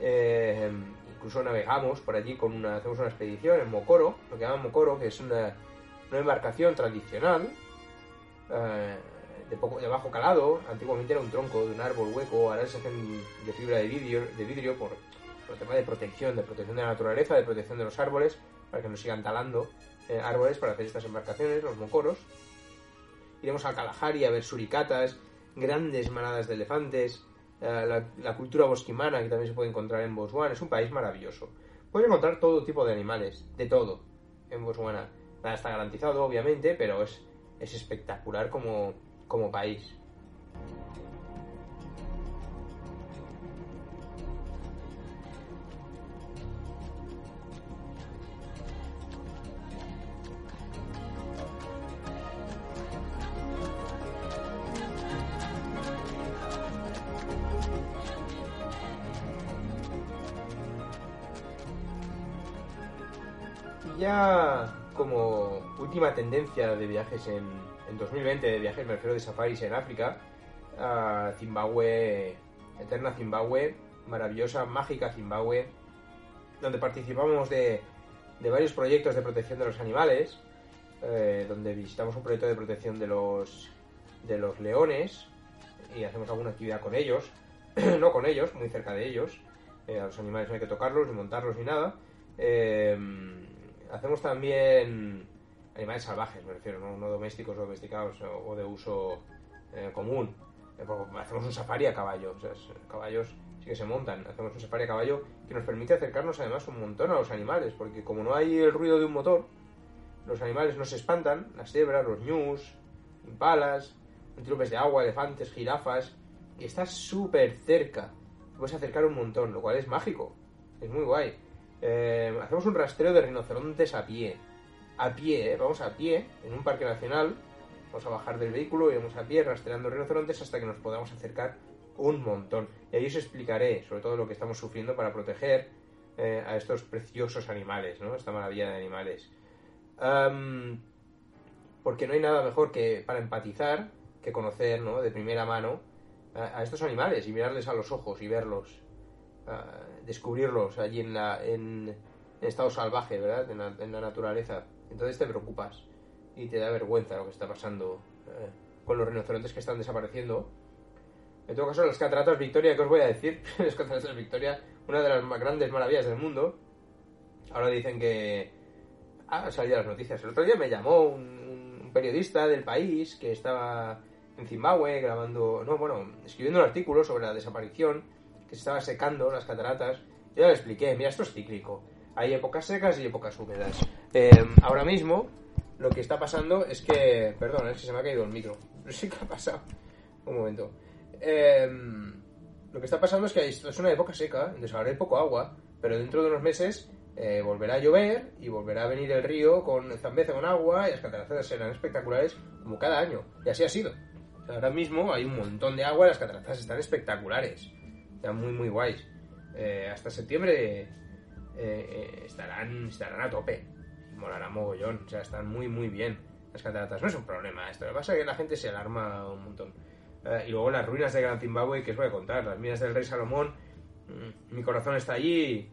Eh, incluso navegamos por allí con una, hacemos una expedición en Mokoro, lo que llaman Mokoro, que es una, una embarcación tradicional eh, de, poco, de bajo calado. Antiguamente era un tronco de un árbol hueco, ahora se hacen de fibra de vidrio, de vidrio por, por tema de protección, de protección de la naturaleza, de protección de los árboles, para que no sigan talando eh, árboles para hacer estas embarcaciones, los mocoros. Iremos al Kalahari a ver suricatas, grandes manadas de elefantes, la, la cultura bosquimana que también se puede encontrar en Botswana. Es un país maravilloso. Puedes encontrar todo tipo de animales, de todo, en Botswana. Nada está garantizado, obviamente, pero es, es espectacular como, como país. Tendencia de viajes en, en 2020, de viajes me refiero de safaris en África, a Zimbabue, eterna Zimbabue, maravillosa, mágica Zimbabue, donde participamos de, de varios proyectos de protección de los animales, eh, donde visitamos un proyecto de protección de los, de los leones y hacemos alguna actividad con ellos, *clears throat* no con ellos, muy cerca de ellos, eh, a los animales no hay que tocarlos, ni montarlos, ni nada. Eh, hacemos también animales salvajes, me refiero, no, domésticos o domesticados o, de uso eh, común. Eh, hacemos un safari a caballo, o sea, caballos sí que se montan. Hacemos un safari a caballo que nos permite acercarnos además un montón a los animales, porque como no hay el ruido de un motor, los animales no se espantan, las cebras, los ñus, impalas, antílopes de agua, elefantes, jirafas, y estás súper cerca. Te puedes acercar un montón, lo cual es mágico, es muy guay. Eh, hacemos un rastreo de rinocerontes a pie. A pie, ¿eh? vamos a pie, en un parque nacional. Vamos a bajar del vehículo y vamos a pie rastreando rinocerontes hasta que nos podamos acercar un montón. Y ahí os explicaré sobre todo lo que estamos sufriendo para proteger eh, a estos preciosos animales, ¿no? Esta maravilla de animales. Porque no hay nada mejor que para empatizar que conocer, ¿no? De primera mano a, estos animales y mirarles a los ojos y verlos descubrirlos allí en, la, en, estado salvaje, ¿verdad? En la naturaleza. Entonces te preocupas y te da vergüenza lo que está pasando eh, con los rinocerontes que están desapareciendo. En todo caso, las cataratas Victoria, ¿qué os voy a decir? *laughs* las cataratas Victoria, una de las más grandes maravillas del mundo. Ahora dicen que... Ah, salido las noticias. El otro día me llamó un, un periodista del país que estaba en Zimbabue grabando... No, bueno, escribiendo un artículo sobre la desaparición que se estaba secando las cataratas. Yo ya le expliqué, mira, esto es cíclico. Hay épocas secas y épocas húmedas. Eh, ahora mismo, lo que está pasando es que... Perdón, es que se me ha caído el micro. *laughs* No sé qué ha pasado. Un momento. Eh, lo que está pasando es que esto es una época seca, entonces ahora hay poco agua, pero dentro de unos meses eh, volverá a llover y volverá a venir el río con zambeza con agua y las cataratas serán espectaculares como cada año. Y así ha sido. Ahora mismo hay un montón de agua y las cataratas están espectaculares. Están muy, muy guays. Eh, hasta septiembre eh, estarán, estarán a tope. Molará mogollón. O sea, están muy, muy bien las cataratas. No es un problema esto. Lo que pasa es que la gente se alarma un montón. Eh, y luego las ruinas de Gran Zimbabue, que os voy a contar. Las minas del rey Salomón. mm, mi corazón está allí.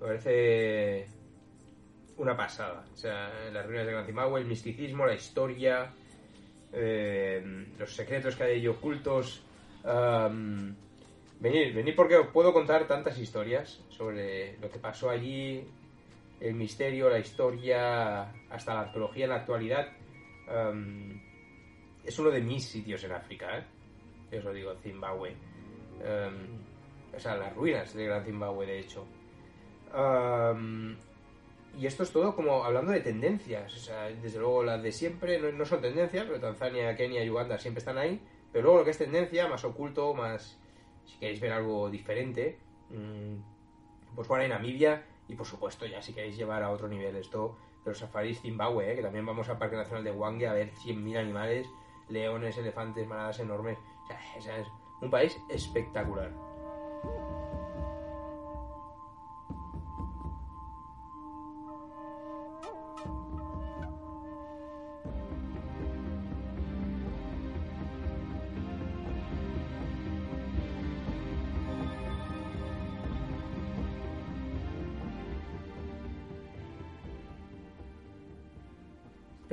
Me parece una pasada. O sea, las ruinas de Gran Zimbabue, el misticismo, la historia, eh, los secretos que hay ocultos. Venid, venid porque os puedo contar tantas historias sobre lo que pasó allí, el misterio, la historia, hasta la arqueología en la actualidad. Em, es uno de mis sitios en África, ¿eh? Os lo digo, Zimbabue. O sea, las ruinas de Gran Zimbabue, de hecho. Y esto es todo como hablando de tendencias. O sea, desde luego las de siempre no, no son tendencias, pero Tanzania, Kenia y Uganda siempre están ahí. Pero luego lo que es tendencia, más oculto, más... Si queréis ver algo diferente, mm, pues por ahí Namibia y por supuesto ya si queréis llevar a otro nivel esto de los safaris Zimbabue, ¿eh? que también vamos al Parque Nacional de Hwange a ver 100.000 animales, leones, elefantes, manadas enormes. O sea, es un país espectacular.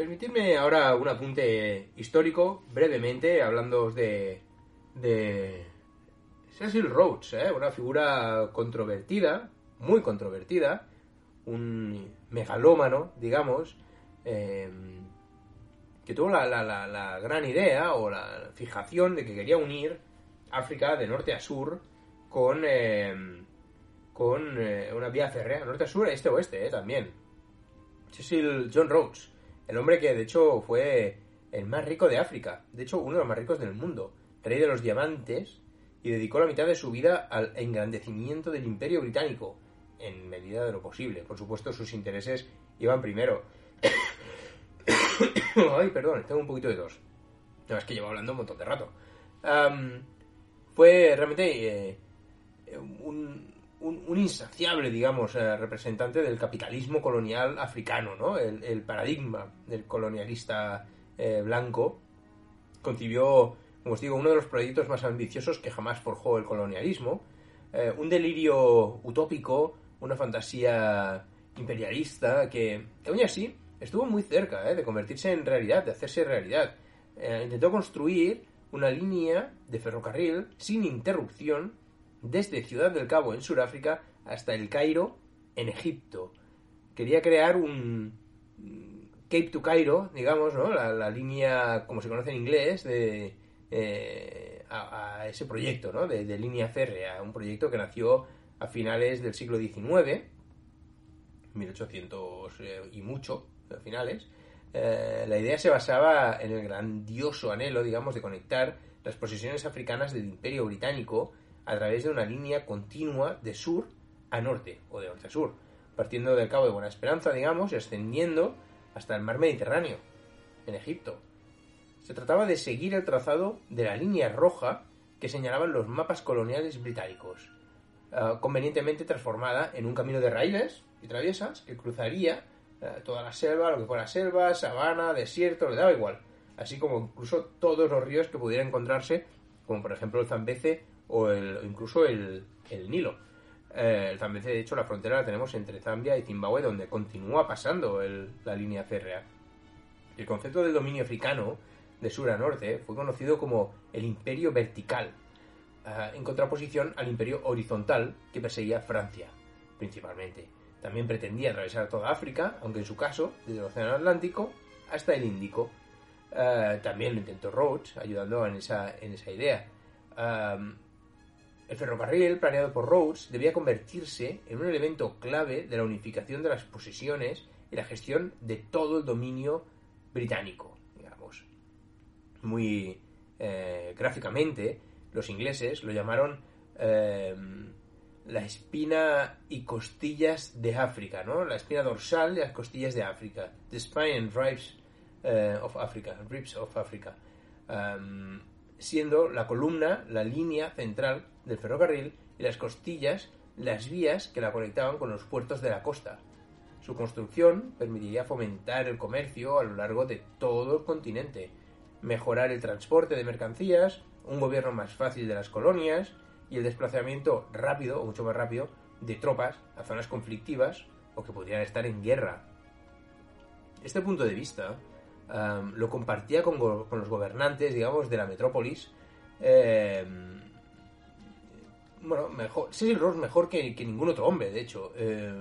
Permitidme ahora un apunte histórico, brevemente, hablando de, de Cecil Rhodes, ¿eh? una figura controvertida, muy controvertida, un megalómano, digamos, eh, que tuvo la, gran idea o la fijación de que quería unir África de norte a sur con, eh, con eh, una vía férrea, norte a sur, este a oeste, eh, también. Cecil John Rhodes, el hombre que de hecho fue el más rico de África, de hecho uno de los más ricos del mundo, rey de los diamantes, y dedicó la mitad de su vida al engrandecimiento del imperio británico, en medida de lo posible. Por supuesto, sus intereses iban primero. *coughs* Ay, perdón, tengo un poquito de tos. No, es que llevo hablando un montón de rato. Fue realmente eh, un, un- insaciable, digamos, eh, representante del capitalismo colonial africano, ¿no? El, paradigma del colonialista eh, blanco concibió, como os digo, uno de los proyectos más ambiciosos que jamás forjó el colonialismo, eh, un delirio utópico, una fantasía imperialista que, aún así, estuvo muy cerca de convertirse en realidad, de hacerse realidad. Intentó construir una línea de ferrocarril sin interrupción desde Ciudad del Cabo en Sudáfrica hasta el Cairo en Egipto. Quería crear un Cape to Cairo, digamos, ¿no? La, línea, como se conoce en inglés, de eh, a, ese proyecto, ¿no? De, de línea férrea, un proyecto que nació a finales del siglo XIX, 1800 eh, y mucho, a finales. Eh, la idea se basaba en el grandioso anhelo, digamos, de conectar las posesiones africanas del Imperio Británico a través de una línea continua de sur a norte, o de norte a sur, partiendo del Cabo de Buena Esperanza, digamos, y ascendiendo hasta el mar Mediterráneo, en Egipto. Se trataba de seguir el trazado de la línea roja que señalaban los mapas coloniales británicos, ah, convenientemente transformada en un camino de raíles y traviesas que cruzaría eh, toda la selva, lo que fuera selva, sabana, desierto, le daba igual, así como incluso todos los ríos que pudiera encontrarse, como por ejemplo el Zambeze o, incluso el, el Nilo. Eh, Zambeze, de hecho, la frontera la tenemos entre Zambia y Zimbabue, donde continúa pasando la línea férrea. El concepto del dominio africano, de sur a norte, fue conocido como el imperio vertical, ah, en contraposición al imperio horizontal que perseguía Francia, principalmente. También pretendía atravesar toda África, aunque en su caso, desde el Océano Atlántico hasta el Índico. Ah, también lo intentó Rhodes, ayudando en esa, en esa idea. Am, el ferrocarril, planeado por Rhodes, debía convertirse en un elemento clave de la unificación de las posesiones y la gestión de todo el dominio británico, digamos. Muy eh, gráficamente, los ingleses lo llamaron eh, la espina y costillas de África, ¿no? La espina dorsal y las costillas de África. The spine and ribs eh, of Africa, ribs of Africa. Um, siendo la columna la línea central del ferrocarril y las costillas las vías que la conectaban con los puertos de la costa. Su construcción permitiría fomentar el comercio a lo largo de todo el continente, mejorar el transporte de mercancías, un gobierno más fácil de las colonias y el desplazamiento rápido, o mucho más rápido, de tropas a zonas conflictivas o que pudieran estar en guerra. Este punto de vista um, lo compartía con, los gobernantes, digamos, de la metrópolis, em, bueno, mejor, Cecil Rhodes mejor que, ningún otro hombre, de hecho, eh,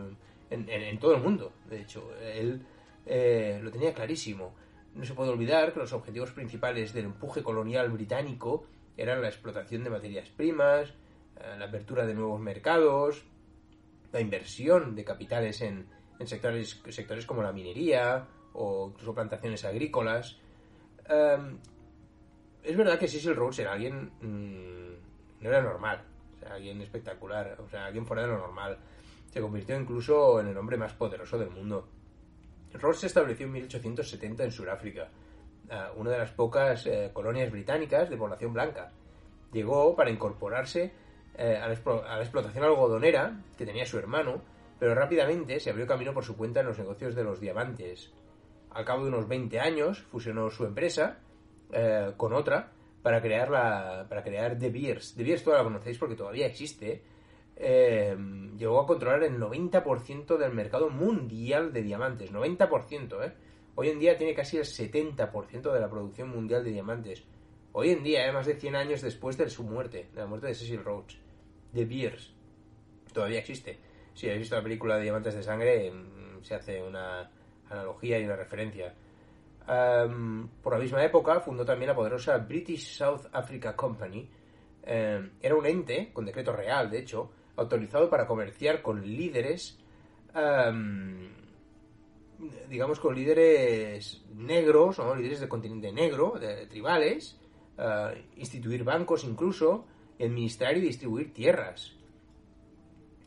en, todo el mundo, de hecho, él eh, lo tenía clarísimo. No se puede olvidar que los objetivos principales del empuje colonial británico eran la explotación de materias primas, eh, la apertura de nuevos mercados, la inversión de capitales en, sectores como la minería o incluso plantaciones agrícolas. Em, es verdad que Cecil Rhodes era alguien... mm, no era normal, o sea, alguien espectacular, o sea, alguien fuera de lo normal. Se convirtió incluso en el hombre más poderoso del mundo. Rhodes se estableció en 1870 en Sudáfrica, una de las pocas eh, colonias británicas de población blanca. Llegó para incorporarse eh, a la explotación algodonera que tenía su hermano, pero rápidamente se abrió camino por su cuenta en los negocios de los diamantes. Al cabo de unos 20 años fusionó su empresa eh, con otra para crear la para crear De Beers. De Beers todavía la conocéis porque todavía existe. Eh, llegó a controlar el 90% del mercado mundial de diamantes. 90%, ¿eh? Hoy en día tiene casi el 70% de la producción mundial de diamantes. Hoy en día, ¿eh? más de 100 años después de su muerte, de la muerte de Cecil Rhodes. De Beers. Todavía existe. Si habéis visto la película de Diamantes de Sangre, mm, se hace una analogía y una referencia. Am, por la misma época fundó también la poderosa British South Africa Company. Em, era un ente, con decreto real de hecho, autorizado para comerciar con líderes, am, digamos con líderes negros, o líderes del continente negro, de- tribales, ah, instituir bancos incluso, administrar y distribuir tierras.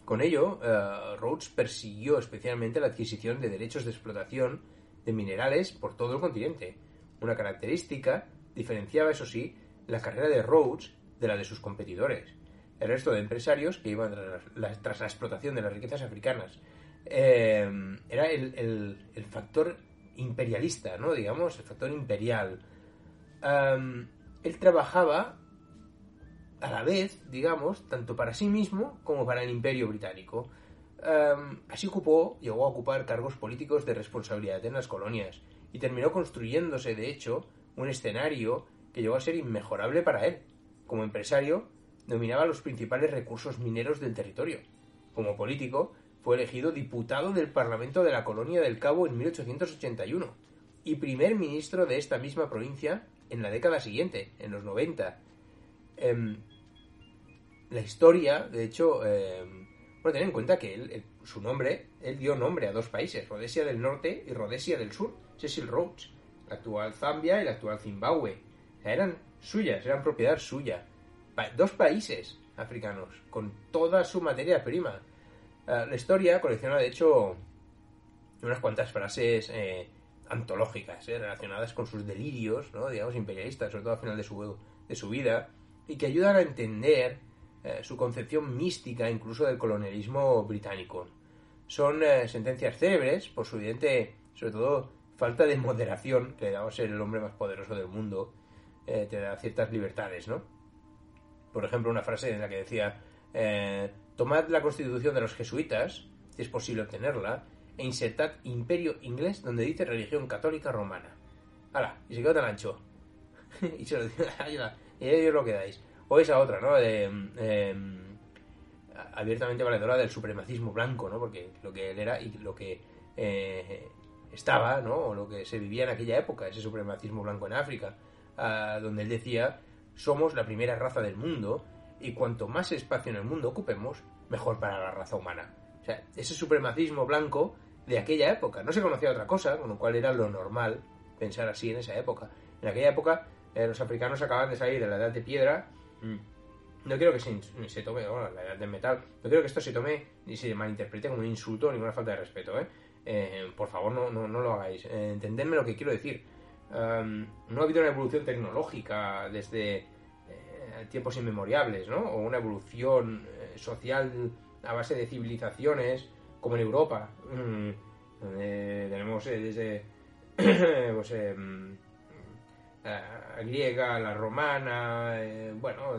Con ello, eh, Rhodes persiguió especialmente la adquisición de derechos de explotación de minerales por todo el continente. Una característica diferenciaba, eso sí, la carrera de Rhodes de la de sus competidores. El resto de empresarios que iban tras la, explotación de las riquezas africanas eh, era el, factor imperialista, ¿no? Digamos, el factor imperial. Él trabajaba a la vez, digamos, tanto para sí mismo como para el imperio británico. Em, así ocupó, llegó a ocupar cargos políticos de responsabilidad en las colonias y terminó construyéndose, de hecho, un escenario que llegó a ser inmejorable para él. Como empresario, dominaba los principales recursos mineros del territorio. Como político, fue elegido diputado del Parlamento de la Colonia del Cabo en 1881 y primer ministro de esta misma provincia en la década siguiente, en los 90. Em, la historia, de hecho, em, bueno, ten en cuenta que él, su nombre, él dio nombre a dos países, Rhodesia del Norte y Rhodesia del Sur, Cecil Rhodes, la actual Zambia y la actual Zimbabue. Eran suyas, eran propiedad suya. Dos países africanos, con toda su materia prima. Ah, la historia colecciona, de hecho, unas cuantas frases eh, antológicas eh, relacionadas con sus delirios, ¿no? digamos, imperialistas, sobre todo al final de su, de su vida, y que ayudan a entender eh, su concepción mística incluso del colonialismo británico. Son eh, sentencias célebres por su evidente, sobre todo, falta de moderación, que le daba ser el hombre más poderoso del mundo, eh, te da ciertas libertades, ¿no? Por ejemplo, una frase en la que decía, tomad la constitución de los jesuitas, si es posible obtenerla, e insertad imperio inglés donde dice religión católica romana. ¡Hala! Y se quedó tan ancho. *laughs* y se lo va, y ahí os lo quedáis. O esa otra, ¿no? De, em, abiertamente valedora del supremacismo blanco, ¿no? Porque lo que él era y lo que eh, estaba, ¿no? O lo que se vivía en aquella época, ese supremacismo blanco en África, ah, donde él decía, somos la primera raza del mundo y cuanto más espacio en el mundo ocupemos, mejor para la raza humana. O sea, ese supremacismo blanco de aquella época. No se conocía otra cosa, con lo cual era lo normal pensar así en esa época. En aquella época eh, los africanos acaban de salir de la edad de piedra. Mm. No quiero que se, se tome, bueno, la edad del metal, no quiero que esto se tome ni se malinterprete como un insulto o ninguna falta de respeto, ¿eh? Eh, por favor, no, no, no lo hagáis. Eh, entendedme lo que quiero decir. Um, no ha habido una evolución tecnológica desde tiempos inmemoriales, ¿no? O una evolución social a base de civilizaciones, como en Europa, mm, donde tenemos eh, desde *clears throat* pues, eh, mm, griega, la romana, eh, bueno,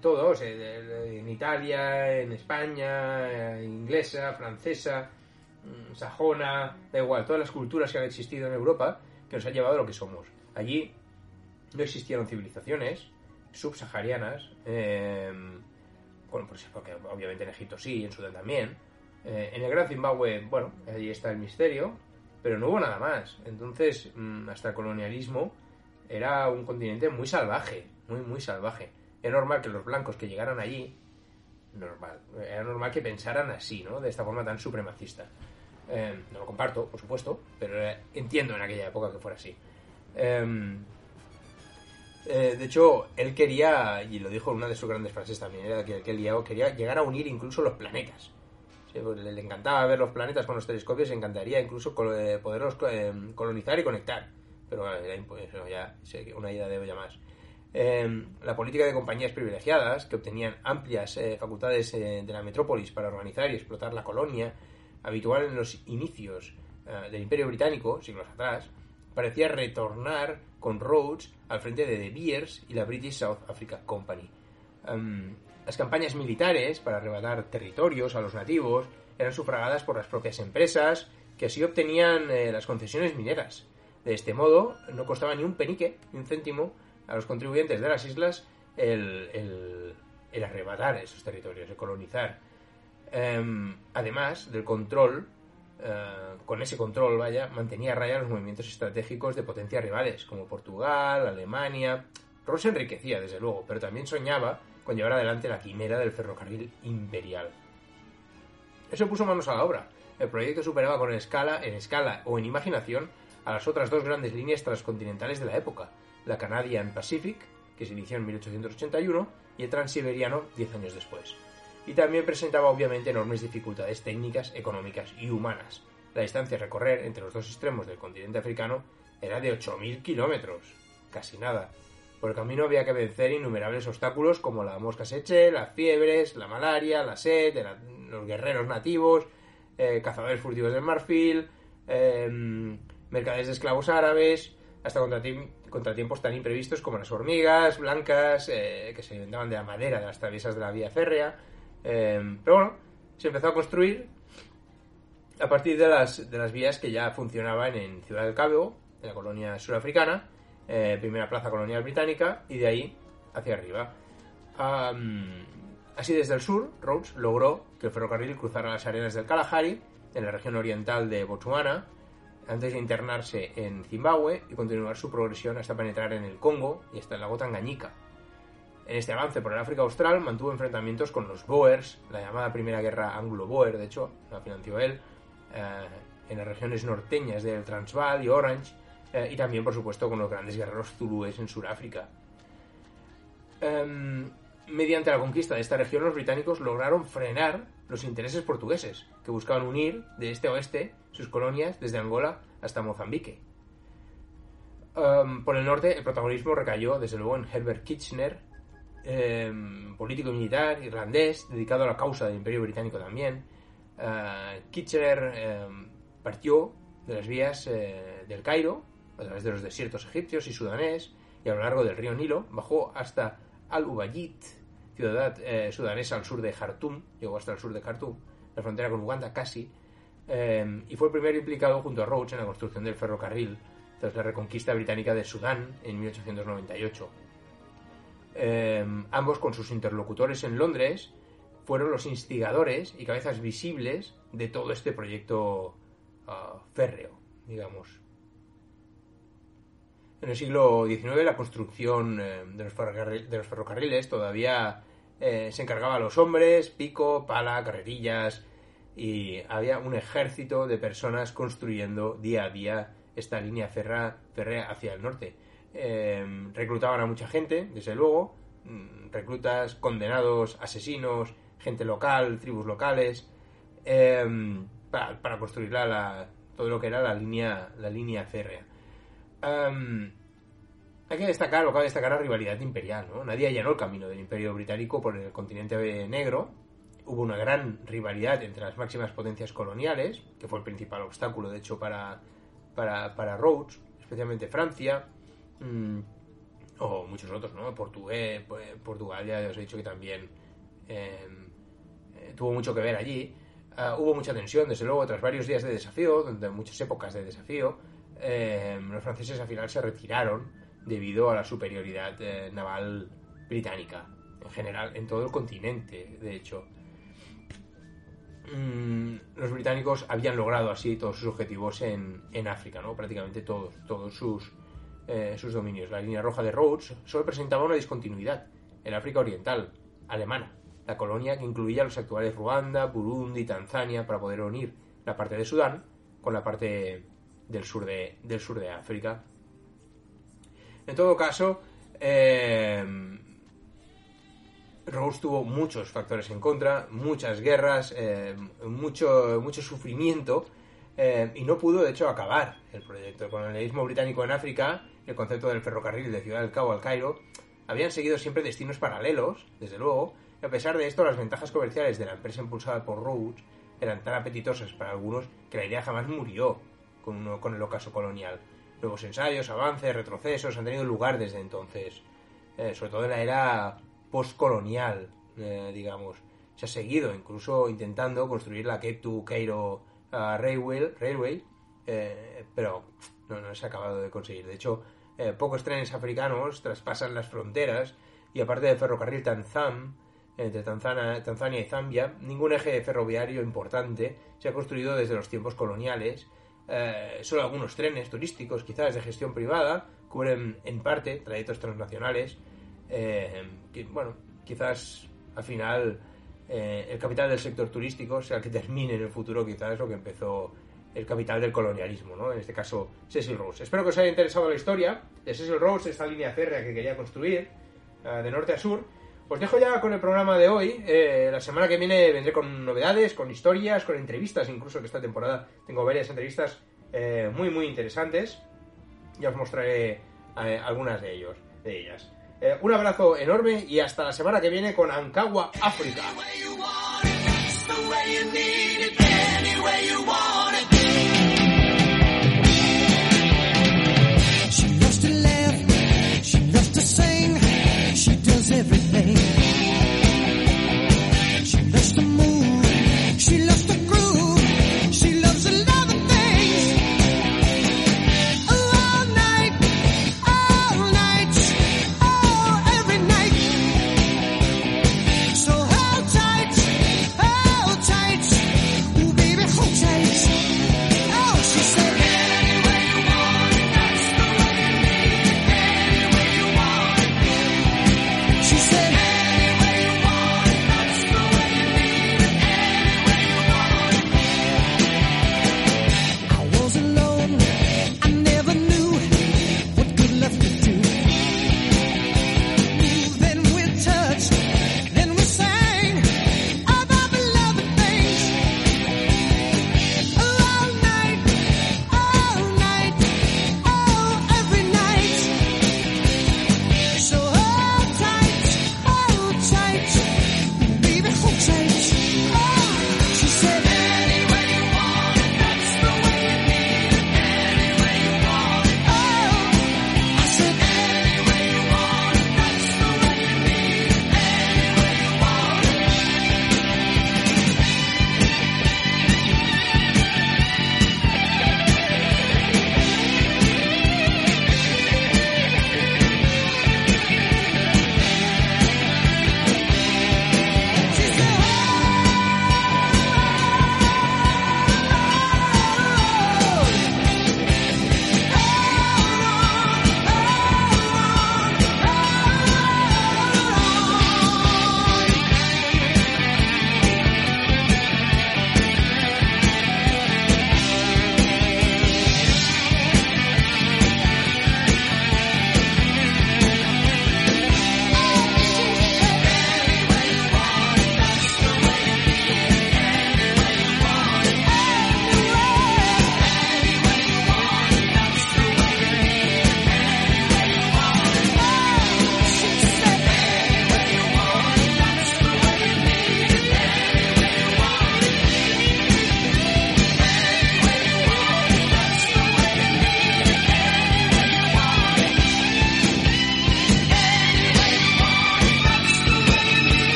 todos, en Italia, en España, eh, inglesa, francesa, mm, sajona, da igual, todas las culturas que han existido en Europa que nos han llevado a lo que somos. Allí no existieron civilizaciones subsaharianas, eh, bueno, pues porque obviamente en Egipto sí, en Sudán también. Eh, en el Gran Zimbabue, bueno, allí está el misterio, pero no hubo nada más. Entonces, mm, hasta el colonialismo era un continente muy salvaje, muy, muy salvaje. Era normal que los blancos que llegaran allí, normal, era normal que pensaran así, ¿no? De esta forma tan supremacista. Eh, no lo comparto, por supuesto, pero eh, entiendo en aquella época que fuera así. Em, eh, de hecho, él quería, y lo dijo en una de sus grandes frases también, era que, él ya- quería llegar a unir incluso los planetas. Sí, pues le, encantaba ver los planetas con los telescopios, le encantaría incluso eh, poderlos eh, colonizar y conectar. Pero eh, era eso ya una idea de olla más. Eh, la política de compañías privilegiadas, que obtenían amplias eh, facultades eh, de la metrópolis para organizar y explotar la colonia, habitual en los inicios eh, del Imperio Británico, siglos atrás, parecía retornar con Rhodes al frente de De Beers y la British South Africa Company. Em, las campañas militares para arrebatar territorios a los nativos eran sufragadas por las propias empresas que así obtenían eh, las concesiones mineras. De este modo, no costaba ni un penique, ni un céntimo a los contribuyentes de las islas el, el- arrebatar esos territorios, el colonizar. Em, además del control, eh, con ese control, vaya, mantenía a raya los movimientos estratégicos de potencias rivales, como Portugal, Alemania. Rose se enriquecía, desde luego, pero también soñaba con llevar adelante la quimera del ferrocarril imperial. Eso puso manos a la obra. El proyecto superaba con escala, en escala o en imaginación a las otras dos grandes líneas transcontinentales de la época, la Canadian Pacific, que se inició en 1881, y el Transiberiano 10 años después. Y también presentaba obviamente enormes dificultades técnicas, económicas y humanas. La distancia a recorrer entre los dos extremos del continente africano era de 8.000 kilómetros, casi nada. Por el camino había que vencer innumerables obstáculos como la mosca seche, las fiebres, la malaria, la sed, los guerreros nativos, eh, cazadores furtivos del marfil, eh, mercaderes de esclavos árabes, hasta contratiempos tan imprevistos como las hormigas blancas eh, que se alimentaban de la madera de las traviesas de la vía férrea. Eh, pero bueno, se empezó a construir a partir de las, de las vías que ya funcionaban en Ciudad del Cabo, en la colonia surafricana, eh, primera plaza colonial británica, y de ahí hacia arriba. Así desde el sur, Rhodes logró que el ferrocarril cruzara las arenas del Kalahari, en la región oriental de Botswana, antes de internarse en Zimbabue y continuar su progresión hasta penetrar en el Congo y hasta el lago Tanganyika. En este avance por el África Austral mantuvo enfrentamientos con los Boers, la llamada Primera Guerra Anglo-Boer, de hecho, la financió él, eh, en las regiones norteñas del Transvaal y Orange, eh, y también, por supuesto, con los grandes guerreros zulúes en Sudáfrica. Em, mediante la conquista de esta región, los británicos lograron frenar los intereses portugueses, que buscaban unir de este a oeste sus colonias desde Angola hasta Mozambique. Em, por el norte, el protagonismo recayó, desde luego, en Herbert Kitchener, em, político y militar irlandés, dedicado a la causa del Imperio Británico también. Eh, Kitchener partió de las vías eh, del Cairo, a través de los desiertos egipcios y sudanés, y a lo largo del río Nilo, bajó hasta Al-Ubayyid, ciudad eh, sudanesa al sur de Jartum, llegó hasta el sur de Jartum, la frontera con Uganda casi, eh, y fue el primer implicado junto a Rhodes en la construcción del ferrocarril tras la reconquista británica de Sudán en 1898. Eh, ambos, con sus interlocutores en Londres, fueron los instigadores y cabezas visibles de todo este proyecto ah, férreo, digamos. En el siglo XIX la construcción eh, de, los de los ferrocarriles todavía eh, se encargaba a los hombres, pico, pala, carrerillas, y había un ejército de personas construyendo día a día esta línea ferra- férrea hacia el norte. Eh, reclutaban a mucha gente, desde luego, mm, reclutas, condenados, asesinos, gente local, tribus locales, eh, para, para construir la- la- todo lo que era la línea, la línea férrea. Em, hay que destacar, lo que destacar la rivalidad imperial, ¿no? Nadie allanó el camino del imperio británico por el continente negro. Hubo una gran rivalidad entre las máximas potencias coloniales, que fue el principal obstáculo, de hecho, para, para, para Rhodes, especialmente Francia, mm, o muchos otros, ¿no? Portugués, pues, Portugal, ya os he dicho que también em, eh, tuvo mucho que ver allí. Ah, hubo mucha tensión, desde luego, tras varios días de desafío, de muchas épocas de desafío, eh, los franceses al final se retiraron debido a la superioridad eh, naval británica. en general, en todo el continente, de hecho. Mm, los británicos habían logrado así todos sus objetivos en, en África, ¿no? Prácticamente todos, todos sus, eh, sus dominios. La línea roja de Rhodes solo presentaba una discontinuidad en África Oriental, alemana, la colonia que incluía los actuales Ruanda, Burundi, Tanzania, para poder unir la parte de Sudán con la parte del sur de, del sur de África. En todo caso, eh, Rhodes tuvo muchos factores en contra, muchas guerras, eh, mucho, mucho sufrimiento eh, y no pudo, de hecho, acabar el proyecto. El colonialismo británico en África, el concepto del ferrocarril de Ciudad del Cabo al Cairo, habían seguido siempre destinos paralelos, desde luego, y a pesar de esto, las ventajas comerciales de la empresa impulsada por Rhodes eran tan apetitosas para algunos que la idea jamás murió con, uno, con el ocaso colonial. Nuevos ensayos, avances, retrocesos han tenido lugar desde entonces, eh, sobre todo en la era postcolonial, eh, digamos. Se ha seguido incluso intentando construir la Cape to Cairo uh, Railway, railway eh, pero no, no, se ha acabado de conseguir. De hecho, eh, pocos trenes africanos traspasan las fronteras y aparte del ferrocarril Tanzam, entre Tanzania, Tanzania y Zambia, ningún eje ferroviario importante se ha construido desde los tiempos coloniales. Eh, solo algunos trenes turísticos, quizás de gestión privada, cubren en parte trayectos transnacionales. Eh, que, bueno, quizás al final eh, el capital del sector turístico sea el que termine en el futuro, quizás lo que empezó el capital del colonialismo, ¿no? En este caso, Cecil Rhodes. Espero que os haya interesado la historia de Cecil Rhodes, esta línea férrea que quería construir de norte a sur. Os dejo ya con el programa de hoy. Eh, la semana que viene vendré con novedades, con historias, con entrevistas, incluso que esta temporada tengo varias entrevistas eh, muy, muy interesantes. Ya os mostraré eh, algunas de, ellos, de ellas. un abrazo enorme y hasta la semana que viene con Ancagua, África.